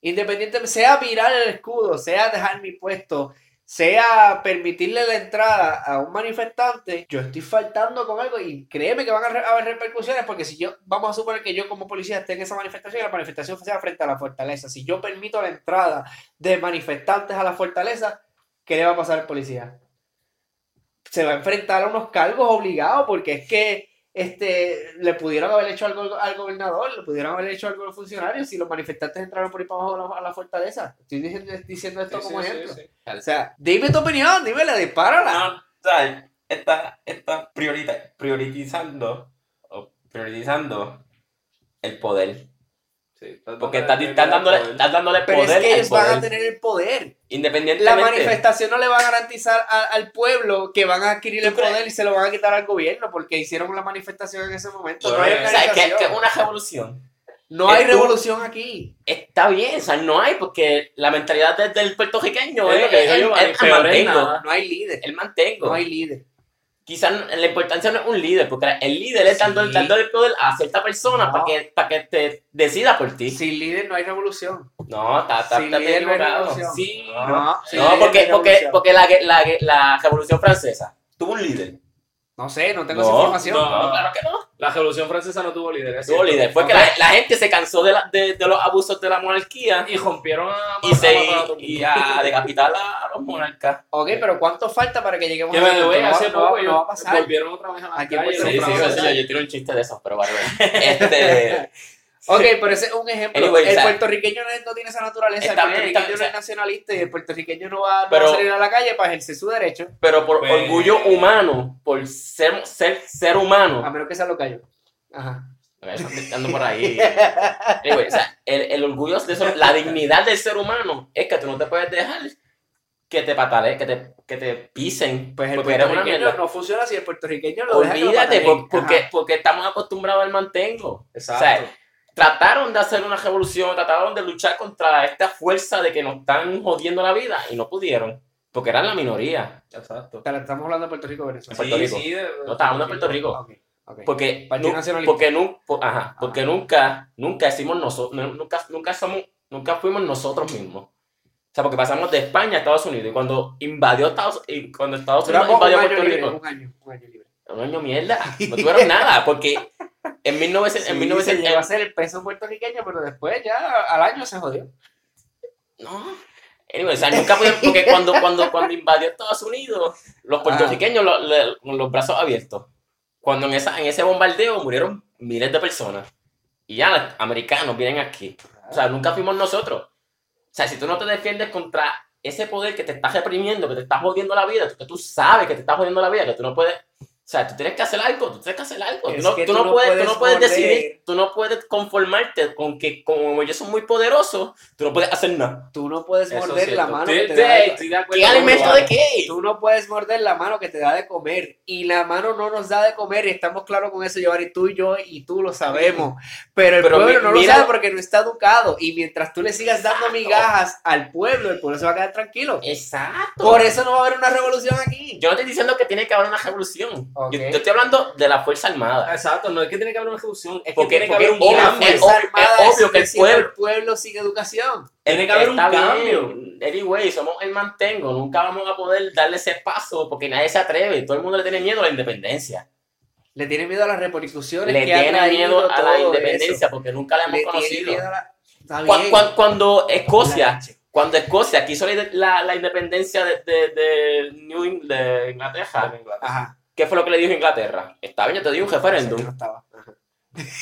Independientemente, sea virar el escudo, sea dejar mi puesto, sea permitirle la entrada a un manifestante, yo estoy faltando con algo y créeme que van a haber repercusiones porque si yo, vamos a suponer que yo como policía esté en esa manifestación y la manifestación sea frente a la fortaleza, si yo permito la entrada de manifestantes a la fortaleza, ¿qué le va a pasar al policía? Se va a enfrentar a unos cargos obligados porque es que este, le pudieron haber hecho algo al gobernador, le pudieron haber hecho algo a los funcionarios si los manifestantes entraron por ahí para abajo a la, la fortaleza. Estoy diciendo, diciendo esto Sí, como sí, ejemplo. sí. O sea, dime tu opinión, dímela, dispárala. No, o sea, está, está priorita- priorizando, priorizando el poder. Sí, estás Porque estás, estás dándole, estás dándole Pero poder es que van a tener el poder. La Independientemente. manifestación no le va a garantizar a- al pueblo que van a adquirir el poder y se lo van a quitar al gobierno porque hicieron la manifestación en ese momento. No hay o o sea, que, es una revolución. No hay tú- revolución aquí. Está bien, o sea, no hay, porque la mentalidad del, del puertorriqueño Es es, lo que dijo el, mantengo. No hay líder. El mantengo. No hay líder. Quizás la importancia no es un líder, porque el líder es dando, Sí. dando el poder a cierta persona No. para, que, para que te decida por ti. Sin líder no hay revolución. No, está, está, está líder no revolución. Sí. No, sí, no, líder porque, porque, porque la, la, la Revolución Francesa tuvo un líder. No sé, no tengo No, esa información. no. No, claro que no. La Revolución Francesa no tuvo líder. Tuvo líder. Fue que la, la gente se cansó de, la- de, de los abusos de la monarquía Y rompieron a, y, se, a a y a decapitar a, a los monarcas. Ok, pero ¿cuánto falta para que lleguemos Que a punto? voy No va- hace no va- poco no va a pasar. volvieron otra vez a la Aquí calle. Sí, sí, yo, a sí, yo, yo tiro un chiste de esos, pero vale. Este, Ok, pero ese es un ejemplo. Anyway, el o sea, puertorriqueño no, no tiene esa naturaleza. está el puertorriqueño está- no es nacionalista y el puertorriqueño no va, no Pero- va a salir a la calle para ejercer su derecho, pero por Pues- orgullo humano, por ser, ser, ser humano, a menos que sea lo callo. Ajá. Me están gritando por ahí. Anyway, o sea, el, el orgullo de eso, la dignidad del ser humano es que tú no te puedes dejar que te pataleen, que te, que te pisen, Pues el porque eres una puertorriqueño no funciona si el puertorriqueño lo deja que lo Olvídate, por- porque, porque estamos acostumbrados al mantengo. Exacto. O sea, trataron de hacer una revolución, trataron de luchar contra esta fuerza de que nos están jodiendo la vida y no pudieron, porque eran la minoría. Exacto. Pero Estamos hablando de Puerto Rico, Venezuela. Puerto Rico. Sí, sí, de- No, estábamos en Puerto Rico. Porque, nu- Nacionalista. porque, nu- po- ajá, porque nunca, nunca decimos nosotros, nunca, nunca somos, nunca fuimos nosotros mismos. O sea, porque pasamos de España a Estados Unidos y cuando invadió Estados y cuando Estados Unidos invadió Puerto libre, Rico, un año, un año libre. un año mierda, no tuvieron nada, porque en 1900, en Sí, 1900 se llegó a ser el peso puertorriqueño, pero después ya al año se jodió. No. Anyway, o sea, nunca pudieron, porque cuando, cuando, cuando invadió Estados Unidos, los puertorriqueños lo- le- con los brazos abiertos. Cuando en, esa, en ese bombardeo murieron miles de personas. Y ya los americanos vienen aquí. O sea, nunca fuimos nosotros. O sea, si tú no te defiendes contra ese poder que te está reprimiendo, que te está jodiendo la vida, que tú sabes que te está jodiendo la vida, que tú no puedes... O sea, tú tienes que hacer algo, tú tienes que hacer algo. Tú no, que tú tú no no puedes, tú no puedes decidir, tú no puedes conformarte con que como ellos son muy poderosos, tú no puedes hacer nada. Tú no puedes Eso morder la mano que te da de- de acuerdo ¿Qué alimento de qué? Tú no puedes morder la mano que te da de comer. Y la mano no nos da de comer. Y estamos claros con eso, Giovanni. Tú y yo, y tú lo sabemos. Pero el Pero pueblo mi- no mira- lo sabe porque no está educado. Y mientras tú le sigas dando migajas al pueblo, el pueblo se va a quedar tranquilo. Exacto. Por eso no va a haber una revolución aquí. Yo no estoy diciendo que tiene que haber una revolución. Yo, yo estoy hablando de la Fuerza Armada. Exacto, no es que tiene que haber una revolución, es que Porque- tiene que haber un cambio. es obvio- Armada es obvio que el pueblo- el pueblo sin educación. Tiene que haber un Está cambio. bien. Anyway, somos el mantengo. Nunca vamos a poder darle ese paso porque nadie se atreve. Todo el mundo le tiene miedo a la independencia. Le tiene miedo a las repercusiones Le que tiene miedo a la independencia eso. porque nunca la hemos Le tiene conocido. la... Cuando Escocia, cuando Escocia quiso la, la- la independencia de, de, de New Eng- de Inglaterra, Ajá. ¿Qué fue lo que le dijo Inglaterra? Está bien, yo te di un referéndum.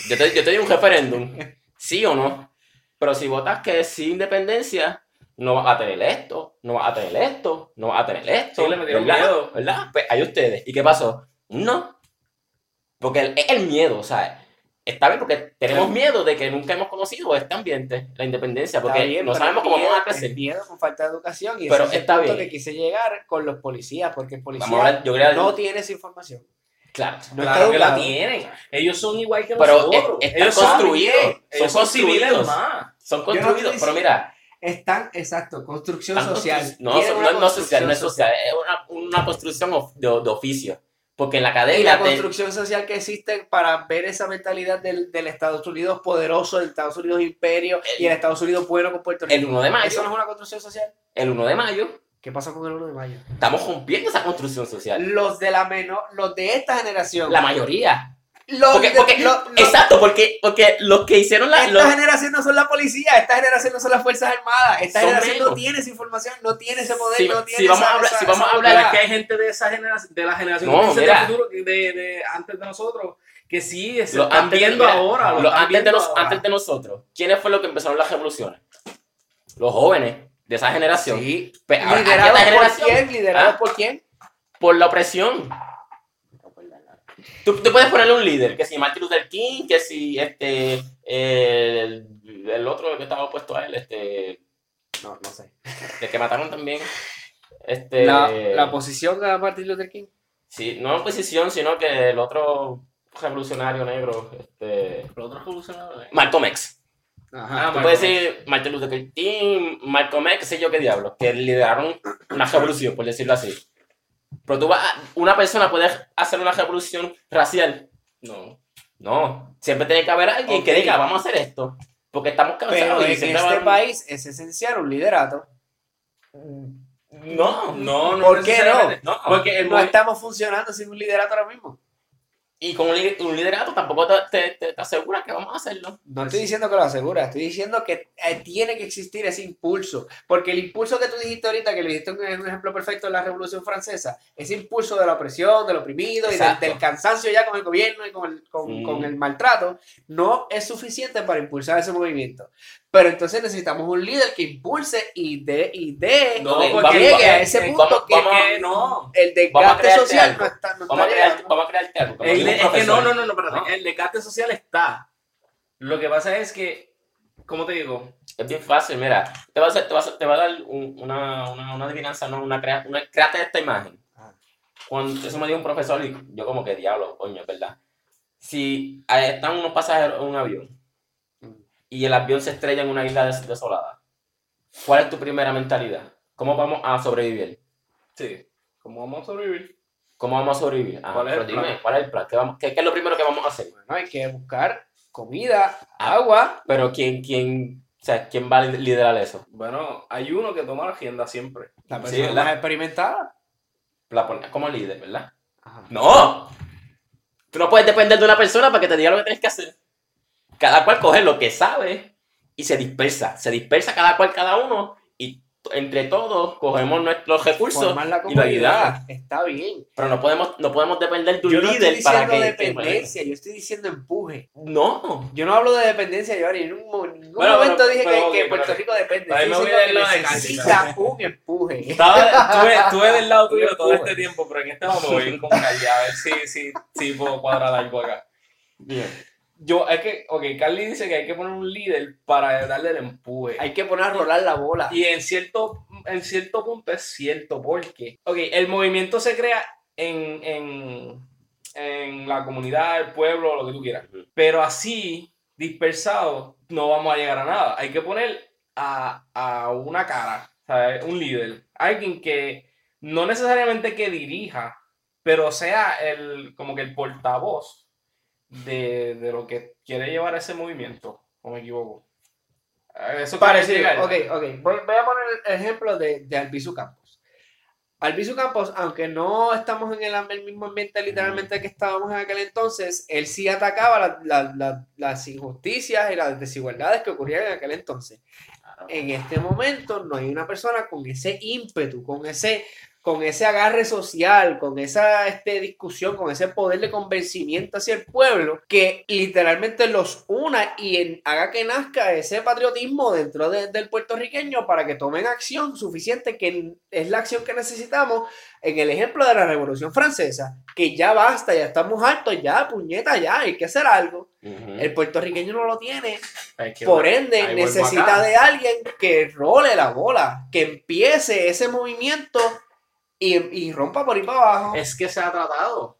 Yo te, yo te di un referéndum, sí o no. Pero si votas que sí independencia, no vas a tener esto, no vas a tener esto, no vas a tener esto. Sí, le metieron ¿verdad? miedo. ¿Verdad? Pues ahí ustedes. ¿Y qué pasó? No. Porque el- es el miedo, o sea, está bien porque tenemos miedo de que nunca hemos conocido este ambiente, la independencia, porque bien, no sabemos el cómo vamos a crecer. el miedo con falta de educación y Pero ese es el está punto bien. que quise llegar con los policías porque el policía hablar- yo quería- no tiene esa información Claro. no claro que la tienen. Ellos son igual que Pero nosotros. es- Ellos son construidos, Ellos son civiles construidos. más. Son Yo no construidos, pero mira, están exacto construcción están social constru- no, no, no es social, no es social, es una, una construcción of- de, de oficio. Porque en la y academia la construcción social que existe para ver esa mentalidad del, del Estados Unidos poderoso, del Estados Unidos imperio y el Estados Unidos bueno con Puerto Rico. el 1 de mayo, ¿Eso no es una construcción social? el 1 de mayo, ¿Qué pasó con el 1 de mayo? estamos rompiendo esa construcción social. Los de la menor, los de esta generación. La mayoría. Los Porque, de- porque- los- los- exacto, porque, porque los que hicieron la. Esta los- generación no son la policía, esta generación no son las Fuerzas Armadas, esta generación no menos. tiene esa información, no tiene ese poder, Si- no tiene si vamos esa- a hablar- esa- si vamos esa a hablar es que hay gente de esa generación, de la generación No, que dice mira. del futuro, de, de antes de nosotros, que sí se los están antes de- viendo mira, ahora. lo los están antes, de viendo nos- ahora. antes de nosotros, ¿quiénes fue los que empezaron las revoluciones? Los jóvenes de esa generación. Sí. Pues, ¿Liderados por quién? ¿Liderados ¿Ah? por quién? por la opresión. Tú, tú puedes ponerle un líder, que si Martin Luther King, que si este el, el otro que estaba opuesto a él, este No, no sé. el que mataron también. Este La, la oposición a Martin Luther King. sí, no oposición, sino que el otro revolucionario negro, este Pero otros revolucionarios. Malcolm X. Ajá. Ah, Tú puedes decir Martin Luther King, Malcolm X, qué sé yo qué diablo, que lideraron una revolución, por decirlo así. Pero tú vas, a- una persona puede hacer una revolución racial. No, no. Siempre tiene que haber alguien que diga, vamos a hacer esto. Porque estamos cansados Pero en este país es esencial un liderato. No, No, no. ¿Por qué necesariamente. no? Porque No estamos funcionando sin un liderato ahora mismo. Y con un, li- un liderato tampoco te, te, te- te aseguras que vamos a hacerlo. No estoy diciendo que lo asegura, estoy diciendo que eh, tiene que existir ese impulso. Porque el impulso que tú dijiste ahorita, que le dijiste un, un ejemplo perfecto en la Revolución Francesa, ese impulso de la opresión, del oprimido y del, Exacto. del cansancio ya con el gobierno y con el, con, Mm. con el maltrato, no es suficiente para impulsar ese movimiento. Pero entonces necesitamos un líder que impulse y dé y dé No, porque llegue a vamos- ese eh, punto vamos- que vamos- que no. el a desgaste social algo. no está, no Vamos a está crear, llegando. vamos a crearte algo. El es que no, no, no, no. No. El desgaste social está. Lo que pasa es que, ¿cómo te digo? Es bien fácil, mira. Te va a, te va a, te va a dar un- una, una, una adivinanza, no, una, crea, una créate esta imagen. Ah. Cuando eso me dio un profesor y yo como que diablo, coño, es verdad. Si están unos pasajeros en un avión Mm. y el avión se estrella en una isla des- desolada, ¿cuál es tu primera mentalidad? ¿Cómo vamos a sobrevivir? Sí. ¿Cómo vamos a sobrevivir? ¿Cómo vamos a sobrevivir? Ah, ¿Cuál es el pero dime, plan? ¿cuál es el plan? ¿Qué, vamos- qué- qué es lo primero que vamos a hacer? Bueno, hay que buscar comida, agua. Pero ¿quién, quién, o sea, ¿quién va a liderar eso? Bueno, hay uno que toma la agenda siempre. La persona más experimentada. La pone como líder, ¿verdad? Ajá. ¡No! Tú no puedes depender de una persona para que te diga lo que tienes que hacer. Cada cual coge lo que sabe y se dispersa. Se dispersa cada cual, cada uno, entre todos cogemos nuestros recursos la y comunidad. ayudamos. Está bien. Pero no podemos, no podemos depender de un Yo no estoy líder para diciendo que... que- dependencia, yo estoy diciendo empuje. No. Yo no hablo de dependencia, yo en ningún, Bueno, momento pero- dije pero, que, que Puerto Rico depende. ahí Estoy me voy del lado de necesita un empuje. Estaba, estuve, del lado tuyo todo este tiempo, pero en este momento voy a ir con Carly a ver si, si, si puedo cuadrar algo acá. Bien. Yo, es que, ok, Carly dice que hay que poner un líder para darle el empuje. Hay que poner a rolar la bola. Y en cierto, en cierto punto es cierto, porque, ok, el movimiento se crea en, en, en la comunidad, el pueblo, lo que tú quieras. Pero así, dispersado, no vamos a llegar a nada. Hay que poner a, a una cara, ¿sabes? un líder, alguien que no necesariamente que dirija, pero sea el, como que el portavoz de, de lo que quiere llevar ese movimiento, o me equivoco. Eso Parecido. Ok, ok. Voy, voy a poner el ejemplo de, de Albizu Campos. Albizu Campos, aunque no estamos en el, mismo ambiente literalmente que estábamos en aquel entonces, él sí atacaba la- la- la- las injusticias y las desigualdades que ocurrían en aquel entonces. En este momento no hay una persona con ese ímpetu, con ese, con ese agarre social, con esa este, discusión, con ese poder de convencimiento hacia el pueblo, que literalmente los una y en- haga que nazca ese patriotismo dentro de- del puertorriqueño para que tomen acción suficiente, que es la acción que necesitamos en el ejemplo de la Revolución Francesa, que ya basta, ya estamos hartos, ya, puñeta, ya, hay que hacer algo. Ujú. El puertorriqueño no lo tiene, que- por ende, necesita de alguien que role la bola, que empiece ese movimiento y, y rompa por ahí para abajo. Es que se ha tratado.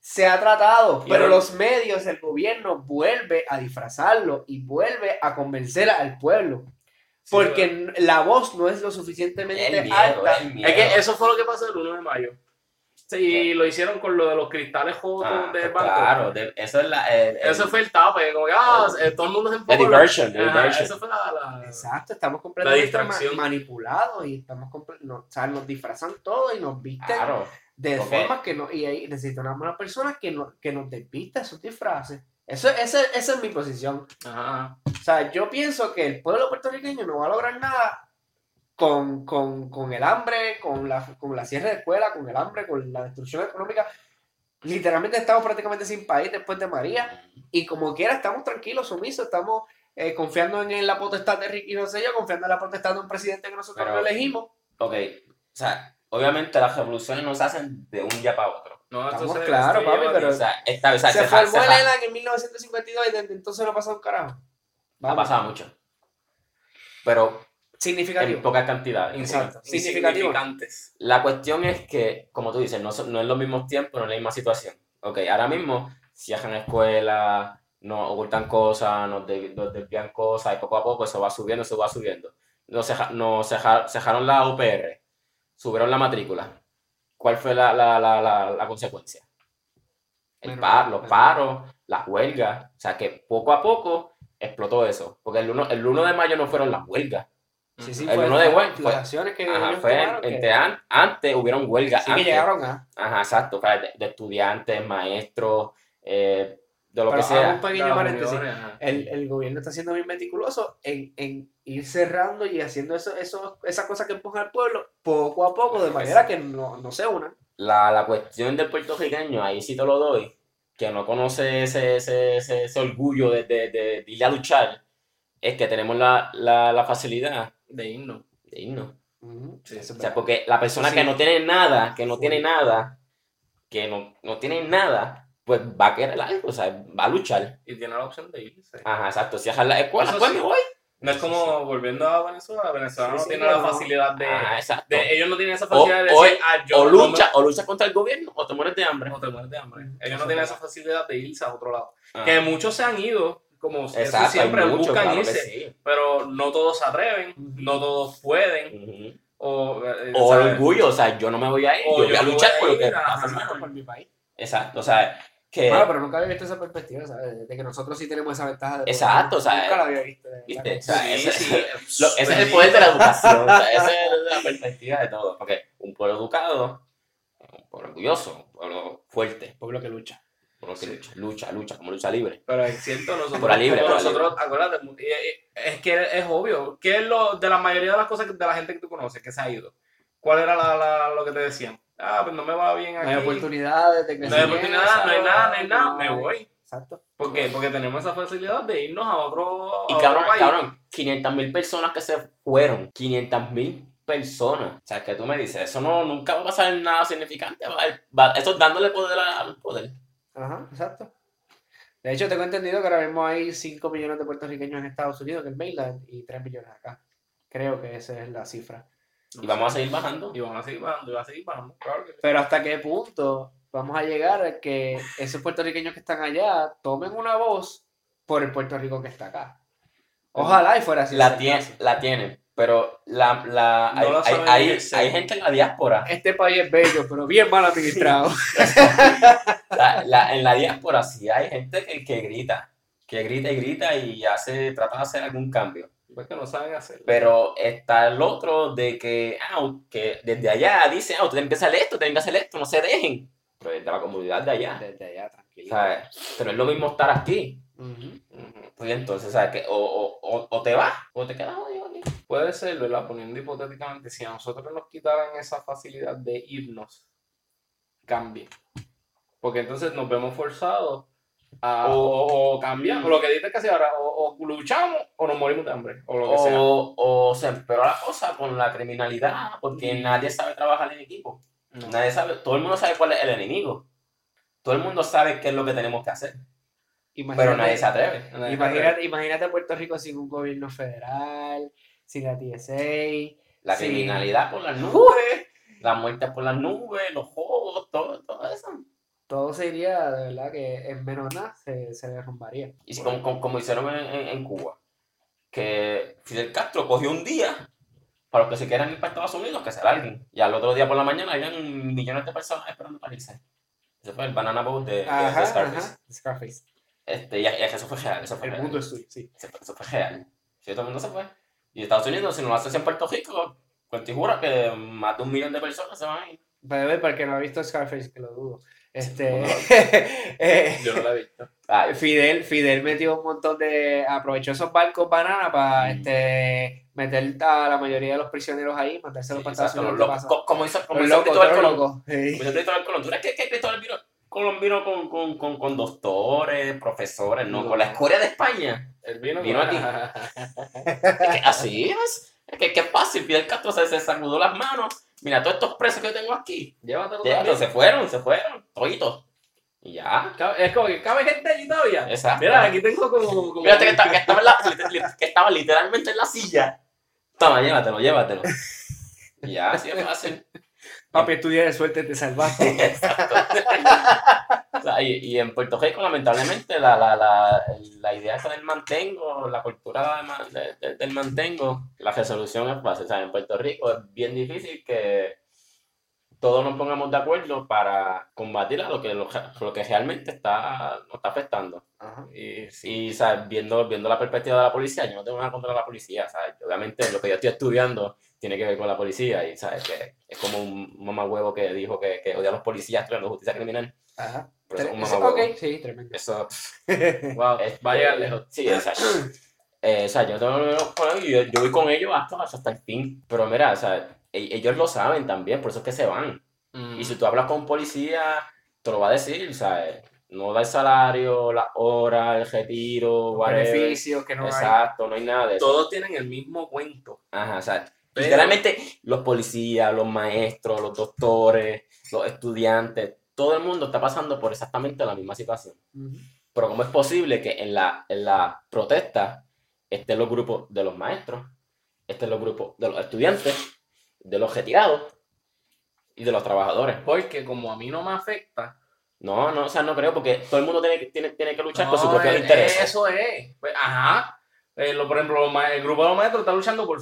Se ha tratado, Y pero los medios, el gobierno vuelve a disfrazarlo y vuelve a convencer al pueblo. Porque la voz no es lo suficientemente El miedo, alta. el miedo. Es que eso fue lo que pasó el 1 de mayo. Sí, lo hicieron con lo de los cristales jotos Ah, del pues banco. claro, de- eso es la... el- el- Eso fue el tape, como que ah, eh, todo el mundo se The enfocó the diversion. Eso fue la. la- Exacto, estamos completamente manipulados y estamos comple- no, o sea, nos disfrazan todo y nos visten Claro. de Ok. formas que no, y ahí necesitamos una persona que, no, que nos despista esos disfraces. Eso, ese- esa es mi posición. Ajá. O sea, yo pienso que el pueblo puertorriqueño no va a lograr nada con, con, con el hambre, con la, con la cierre de escuela, con el hambre, con la destrucción económica. Literalmente estamos prácticamente sin país después de María y como quiera estamos tranquilos, sumisos, estamos eh, confiando en, en la potestad de Ricky no sé yo, confiando en la potestad de un presidente que nosotros Pero- no elegimos. Ok, o sea, obamente las revoluciones no se hacen de un día para otro. No, Estamos esto papi, pero- O sea, esta o sea, Se se, se el ELAN en 1952 y desde entonces no ha pasado un carajo. ha Vamos. pasado mucho. Pero Significativo. en pocas cantidades. Exacto. Significativo. La cuestión es que, como tú dices, no, son- no es los mismos tiempos, no es la misma situación. Ok, ahora mismo cierran escuelas, nos ocultan cosas, nos, de- nos desvían cosas y poco a poco eso va subiendo, eso va subiendo. Nos, nos ceja- cejaron la UPR, subieron la matrícula. ¿Cuál fue la, la, la, la, la consecuencia? El Bueno, pa- los paros, las huelgas. O sea que poco a poco explotó eso. Porque el 1, el 1 de mayo no fueron las huelgas. Sí, sí, El uno de las fue- acciones que Ajá, ellos fue tomaron que- entre an- antes hubieron huelgas. sí que antes. llegaron a... Ajá, exacto. o sea, De, de estudiantes, maestros, eh, de lo Pero que sea. un pequeño Los paréntesis. El, el gobierno está siendo bien meticuloso en, en ir cerrando y haciendo eso, eso, esas cosas que empujan al pueblo poco a poco, de manera que no, no se unan. La, la cuestión del puertorriqueño, ahí sí te lo doy, que no conoce ese, ese, ese, ese orgullo de, de, de, de ir a luchar, es que tenemos la, la, la facilidad De himno. de. Sí, Eso O sea, porque la persona Sí. que no tiene nada, que no tiene nada, que no, no tiene nada, pues va a querer algo, o sea, va a luchar. Y tiene la opción de irse. Ajá, exacto. Si dejas la escuela, Eso pues sí. me voy. No es como volviendo a Venezuela. Venezuela Sí, no sí, tiene la no. facilidad de, Ajá, exacto. de- Ellos no tienen esa O- facilidad de o- decir, ah, yo o no lucha, o lucha contra el gobierno, o te mueres de hambre. o te mueres de hambre. Ellos no tienen es esa facilidad de irse a otro lado. Ah, Que muchos se han ido, como exacto, siempre mucho, buscan claro irse, sí. pero no todos se atreven, no todos pueden. O, eh, orgullo, o sea, yo no me voy a ir, O yo voy a luchar voy a por lo que pasa, por mi país. Exacto, o sea, que... Bueno, pero nunca había visto esa perspectiva, ¿sabes? De que nosotros sí tenemos esa ventaja. De Exacto, o sea, Nunca la había visto. de verdad ¿viste? que O sea, sí. ese- sí. Lo- ese es el poder de la educación, o sea, esa es la perspectiva de todo. Porque un pueblo educado, un pueblo orgulloso, un pueblo fuerte, Pueblo que lucha. Que Sí. lucha, lucha, lucha, como lucha libre. Pero es cierto, nosotros, Por libre, por nosotros acuérdate, es que es obvio, ¿qué es lo de la mayoría de las cosas que- de la gente que tú conoces que se ha ido? ¿Cuál era la, la- lo que te decían? Ah, pues no me va bien No aquí. hay oportunidades de No hay crecimiento. oportunidad, no hay nada, no hay nada, no me voy. Exacto. ¿Por qué? Porque tenemos esa facilidad de irnos a otro, Y a cabrón, otro país. cabrón, 500 mil personas que se fueron, 500 mil personas. O sea, que tú me dices, eso no, nunca va a pasar nada significante, va, va- eso es dándole poder al poder. Ajá, exacto. De hecho, tengo entendido que ahora mismo hay 5 millones de puertorriqueños en Estados Unidos, en el mainland, y 3 millones acá. Creo que esa es la cifra. Y vamos a seguir bajando. Y van a seguir bajando, y van a seguir bajando, claro que. Pero hasta qué punto vamos a llegar a que esos puertorriqueños que están allá tomen una voz por el Puerto Rico que está acá. Ojalá y fuera así. La, tiene, la tienen, pero la, la, No hay, la hay- hay- gente en la diáspora. Este país es bello, pero bien mal administrado. La- la- en la diáspora sí hay gente que, que grita, que grita y grita y hace, trata de hacer algún cambio. Pues que no saben hacerlo. Pero está el otro de que, ah, que desde allá dice, ah, ustedes tienen que hacer esto, tienen que hacer esto, no se dejen. Pero desde la comunidad de allá. Desde allá, tranquilo. ¿sabes? Pero es lo mismo estar aquí. Ujú. Pues entonces, ¿sabes? Que o, o, o, o te vas o te quedas jodido aquí. Puede ser, ¿verdad? Poniendo hipotéticamente, si a nosotros nos quitaran esa facilidad de irnos, cambie. Porque entonces nos vemos forzados a o, o, o lo que dices que hace ahora, o, o luchamos o nos morimos de hambre, o lo que sea. O, se empeoró la cosa con la criminalidad, porque nadie sabe trabajar en equipo. Nadie sabe, todo el mundo sabe cuál es el enemigo. Todo el mundo sabe qué es lo que tenemos que hacer, pero nadie se atreve. Nadie Imagínate, imagínate Puerto Rico sin un gobierno federal, sin la TSA. La Sí. criminalidad por las nubes, las muertes por las nubes, los juegos, todo, todo eso. Todo se iría, de verdad, que en menos nada se, se derrumbaría. Y si- como, como- como hicieron en, en- en Cuba, que Fidel Castro cogió un día para los que se quieran ir para Estados Unidos, que se larguen. Y al otro día por la mañana habían millones de personas esperando para irse. Ese fue el banana boat de, de- de Scarface. ajá. Scarface. Este, y, y eso fue real, eso fue El real. mundo es suyo, sí. Eso fue, eso fue real. Sí, todo el mundo se fue. Y Estados Unidos, si no lo haces en Puerto Rico, pues te juro que más de un millón de personas se van a ir. Para ver, para el que no ha visto Scarface, que lo dudo. Este, eh, Yo no la he visto. Ay, Fidel, Fidel metió un montón de. aprovechó esos barcos banana para Mm. este, meter a la mayoría de los prisioneros ahí, mandárselos sí, para Estados Unidos. Como hizo, como hizo Cristóbal Colón. Como hizo Cristóbal Colón. ¿Tú crees que, que Cristóbal vino, Colón vino con, con, con, con doctores, profesores? No, No. con la escoria de España. El vino, Vino aquí. Es que así es. Es que, que fácil. Fidel Castro se, se sacudó las manos. Mira, todos estos presos que tengo aquí. Llévatelo se fueron, se fueron. Toditos. Y ya. Es como que cabe gente allí todavía. Exacto. Mira, aquí tengo como. como Fíjate que, estaba, que, estaba la- que estaba literalmente en la silla. Toma, llévatelo, llévatelo. Ya, así es fácil. Papi, tú tienes suerte, te salvaste. Exacto. O sea, y, y en Puerto Rico, lamentablemente, la, la, la, la idea esa del mantengo, la cultura de de- de- del mantengo, la resolución es fácil. O sea, en Puerto Rico es bien difícil que todos nos pongamos de acuerdo para combatir a lo que, lo, lo que realmente está, nos está afectando. Ajá. Y sí. Y, ¿sabes? Viendo, viendo la perspectiva de la policía, yo no tengo nada contra la policía, ¿sabes? Obviamente lo que yo estoy estudiando tiene que ver con la policía y, ¿sabes? Que es como un mamagüevo que dijo que, que odia a los policías estudiando justicia criminal. Ajá. Pero eso es un Eso- mamagüevo. ok, sí, tremendo. Eso, Wow, Este, va a llegar lejos. Sí, exacto. Eh, o sea, yo, tengo- yo, yo voy con ellos hasta, hasta el fin. Pero mira, o sea, e- ellos lo saben también, por eso es que se van. Mm. Y si tú hablas con un policía, te lo va a decir, ¿sabes? No da el salario, la hora, el retiro, whatever. Beneficios que no hay. Exacto, no hay nada de eso. Todos tienen el mismo cuento. Ajá, o sea, Pero- literalmente los policías, los maestros, los doctores, los estudiantes, todo el mundo está pasando por exactamente la misma situación. Pero ¿cómo es posible que en la, en la protesta estén los grupos de los maestros, estén los grupos de los estudiantes, de los retirados y de los trabajadores? Porque como a mí no me afecta, No, no, o sea, no creo, porque todo el mundo tiene, que- tiene, tiene que luchar por sus propios intereses. Eso es. Pues, ajá. Eh, lo, por ejemplo, los el grupo de los maestros está luchando por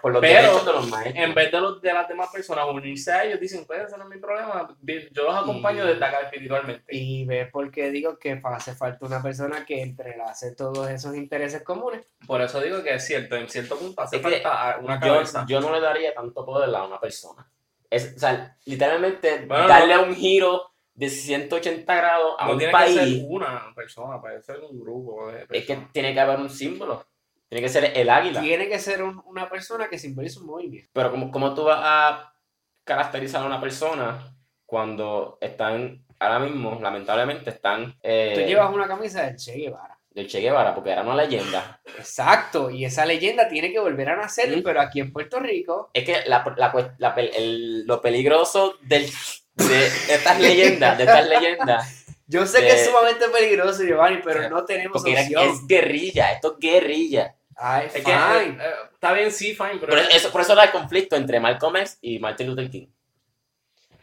por los Pero, derechos de los maestros. En vez de, los, de las demás personas unirse a ellos, dicen, pues ese no es mi problema. Yo los acompaño Y- desde acá espiritualmente. Y ves por qué digo que hace falta una persona que entrelace todos esos intereses comunes. Por eso digo que es cierto, en cierto punto hace Es falta una yo, cabeza. yo no le daría tanto poder a una persona. Es, o sea, literalmente Bueno, darle no. un giro de 180 grados a no un tiene país. que ser una persona, puede ser un grupo de Es que tiene que haber un símbolo. Tiene que ser el águila. Tiene que ser un- una persona que simbolice un movimiento. Pero ¿cómo, cómo tú vas a caracterizar a una persona cuando están, ahora mismo, lamentablemente, están eh, Tú llevas una camisa del Che Guevara. del Che Guevara, porque era una leyenda. Exacto, y esa leyenda tiene que volver a nacer, Mm. pero aquí en Puerto Rico, Es que la, la el- lo peligroso del, de estas leyendas, de estas leyendas, yo sé que De- es sumamente peligroso, Giovanni, pero Sí. no tenemos porque era- opción. es guerrilla, esto es guerrilla. Ay, Es que, fine. eh, eh, está bien, sí, fine, pero Por eso, por eso era el conflicto entre Malcolm X y Martin Luther King.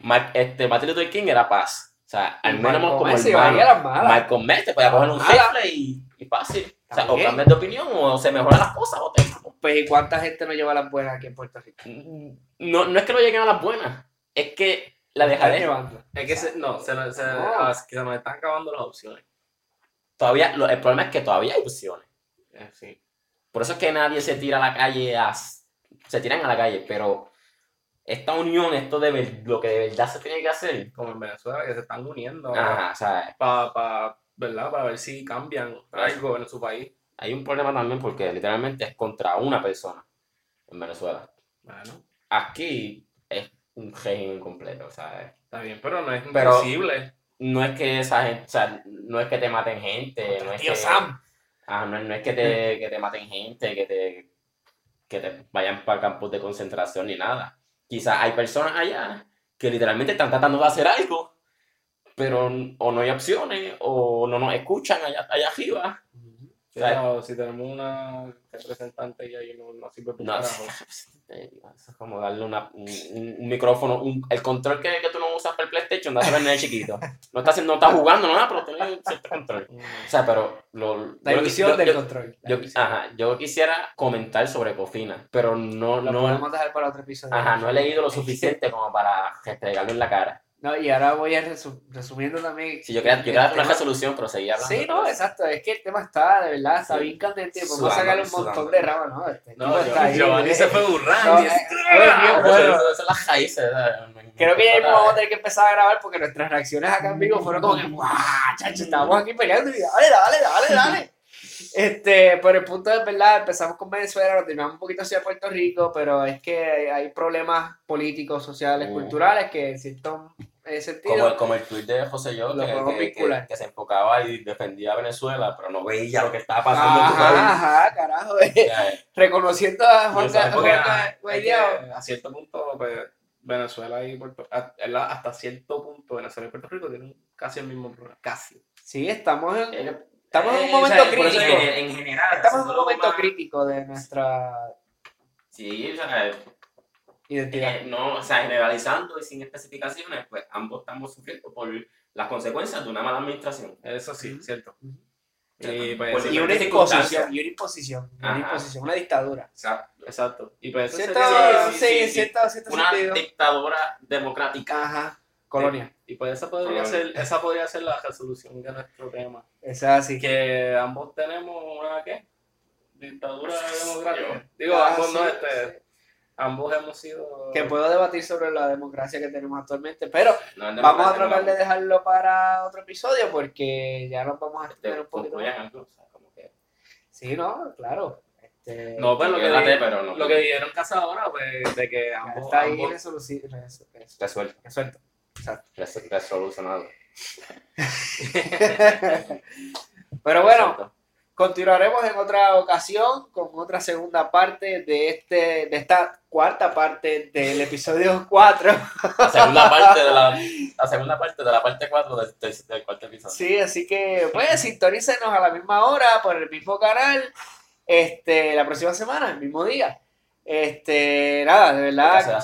Mar- este, Martin Luther King era paz. O sea, al menos Malcolm como malas. Malcolm X te puede coger un rifle y, y fácil. O sea, o cambias de opinión o se mejoran las cosas o te Pues, ¿y cuánta gente no lleva las buenas aquí en Puerto Rico? no, no es que no lleguen a las buenas, es que la dejaré. llevando. es que se, no, se, se, ah, es que se nos están acabando las opciones. Todavía, lo- el problema es que todavía hay opciones. Eh, sí. Por eso es que nadie se tira a la calle, a, se tiran a la calle, pero esta unión, esto de ver- lo que de verdad se tiene que hacer, Como en Venezuela, que se están uniendo ajá, o sea, para ¿verdad? Para ver si cambian algo en su país. hay un problema también porque literalmente es contra una persona en Venezuela. Bueno, Aquí un régimen completo, sea, está bien, pero no es Pero- imposible. no es que esa gente, o sea, no es que te maten gente, no es Tío que, Sam. ah, no, no es que te, que te maten gente, que te, que te vayan para campos de concentración ni nada. Quizás hay personas allá que literalmente están tratando de hacer algo, pero o no hay opciones, o no nos escuchan allá, allá arriba. O si tenemos una representante y ahí no, no sirve No, carajo. eso es como darle una, un, micrófono, un- el control que, que tú no usas para el PlayStation, dáselo al nene chiquito. No está, haciendo- no está jugando, no nada, pero tiene cierto control. O sea, pero lo, La yo- ilusión del yo- control. Yo, ajá, yo quisiera comentar sobre Cofina, pero no, Lo no, podemos dejar para otro episodio. ajá, no he leído lo suficiente como para restregarlo en la cara. No, y ahora voy a resu- resumiendo también. Si yo quería, yo dar una resolución, pero seguía hablando. Sí, no, exacto. Es que el tema está, de verdad, está Sí. bien candente. Podemos Sudando, sacarle un sudando. montón de ramas, ¿no? Este No, tipo está ahí, Giovanni eh. se fue No, burrando. y- eh, bueno. eso, eso es las raíces. Creo que ya mismo vamos a tener que empezar a grabar porque nuestras reacciones acá en vivo fueron como que, ¡guau! Chacho, estábamos aquí peleando y dale, dale, dale, dale. Este, pero el punto es verdad, empezamos con Venezuela, nos terminamos un poquito hacia Puerto Rico, pero es que hay, problemas políticos, sociales, Mm. culturales que en eh, sentido. Como, como el tweet de José Yo, que, que- que- que se enfocaba y defendía a Venezuela, pero no veía lo que estaba pasando en su país. Ajá, carajo. eh, Reconociendo a Juan Carlos a cierto punto, pues, Venezuela y Puerto ¿verdad? hasta cierto punto, Venezuela y Puerto Rico tienen casi el mismo problema. Casi. Sí, estamos en, eh, estamos en un eh, momento crítico. En, en general. Estamos en un momento más- crítico de nuestra Sí, o sea, identidad. eh, no, o sea, generalizando y sin especificaciones, pues ambos estamos sufriendo por las consecuencias de una mala administración. Eso sí, Ujú. cierto. Y, pues, sí, Y una imposición, y una imposición, y una imposición, una dictadura. Exacto. Exacto. Y pues sería- sí, sí, sí, en sí. cierto, cierto Una sentido. dictadura democrática. Ajá, colonia. Y pues esa podría, Colonia. ser, esa podría ser la resolución de nuestro tema. Eso es así. Que ambos tenemos una, ¿qué? Dictadura democrática. Digo, Ah, ambos sí, no, este, sí. Ambos hemos sido... Que puedo debatir sobre la democracia que tenemos actualmente, pero No vamos a tratar de dejarlo para otro episodio porque ya nos vamos a extender un poquito más. o sea, como que- Sí, no, claro. Este, No, pues lo que, pero no. lo que dijeron Cazadora, pues, de que ambos... está ahí ambos- Resuelto. resuelto. Exacto. Res- Resolucionado. Pero bueno, Resuelto. Continuaremos en otra ocasión con otra segunda parte de este de esta cuarta parte del episodio 4. La segunda parte de la, la segunda parte de la parte 4 del, del, del cuarto episodio. Sí, así que pues sintonícenos a la misma hora por el mismo canal este la próxima semana, el mismo día. Este, nada, de verdad.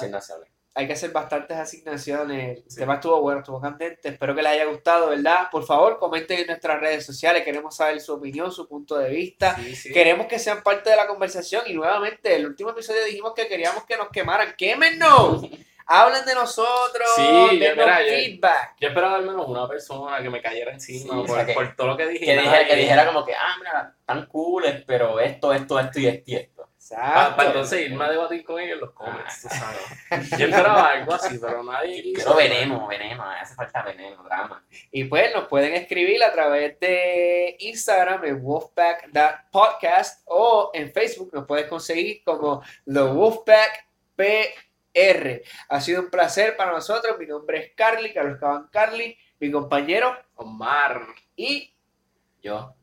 Hay que hacer bastantes asignaciones. El Sí. tema estuvo bueno, estuvo candente. Espero que les haya gustado, ¿verdad? Por favor, comenten en nuestras redes sociales. Queremos saber su opinión, su punto de vista. Sí, sí. Queremos que sean parte de la conversación. Y nuevamente, el último episodio dijimos que queríamos que nos quemaran. ¡Quémenos! Hablen de nosotros. Sí, yo- mira, yo- feedback. Yo esperaba al menos una persona que me cayera encima Sí, por, o sea, que- por todo lo que dije. Que, dijera, que dijera como que, ah, mira, tan cooles, pero esto, esto, esto y esto y esto. Para entonces irme a debatir con ellos en los comments, tú sabes. Yo esperaba algo así, pero nadie quiso. Quiero veneno, veneno, hace falta veneno, drama. Y pues nos pueden escribir a través de Instagram en Wolfpack.podcast o en Facebook nos puedes conseguir como The Wolfpack PR. Ha sido un placer para nosotros. Mi nombre es Carly, Carlos Caban Carly, mi compañero Omar. y Yo.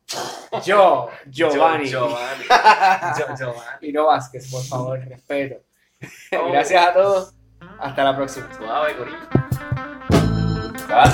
Yo, Giovanni. Yo- Giovanni. Yo- Giovanni. Y no Vázquez, por favor, respeto. Gracias a todos. Hasta la próxima. Suave, corillo. ¿Sabes?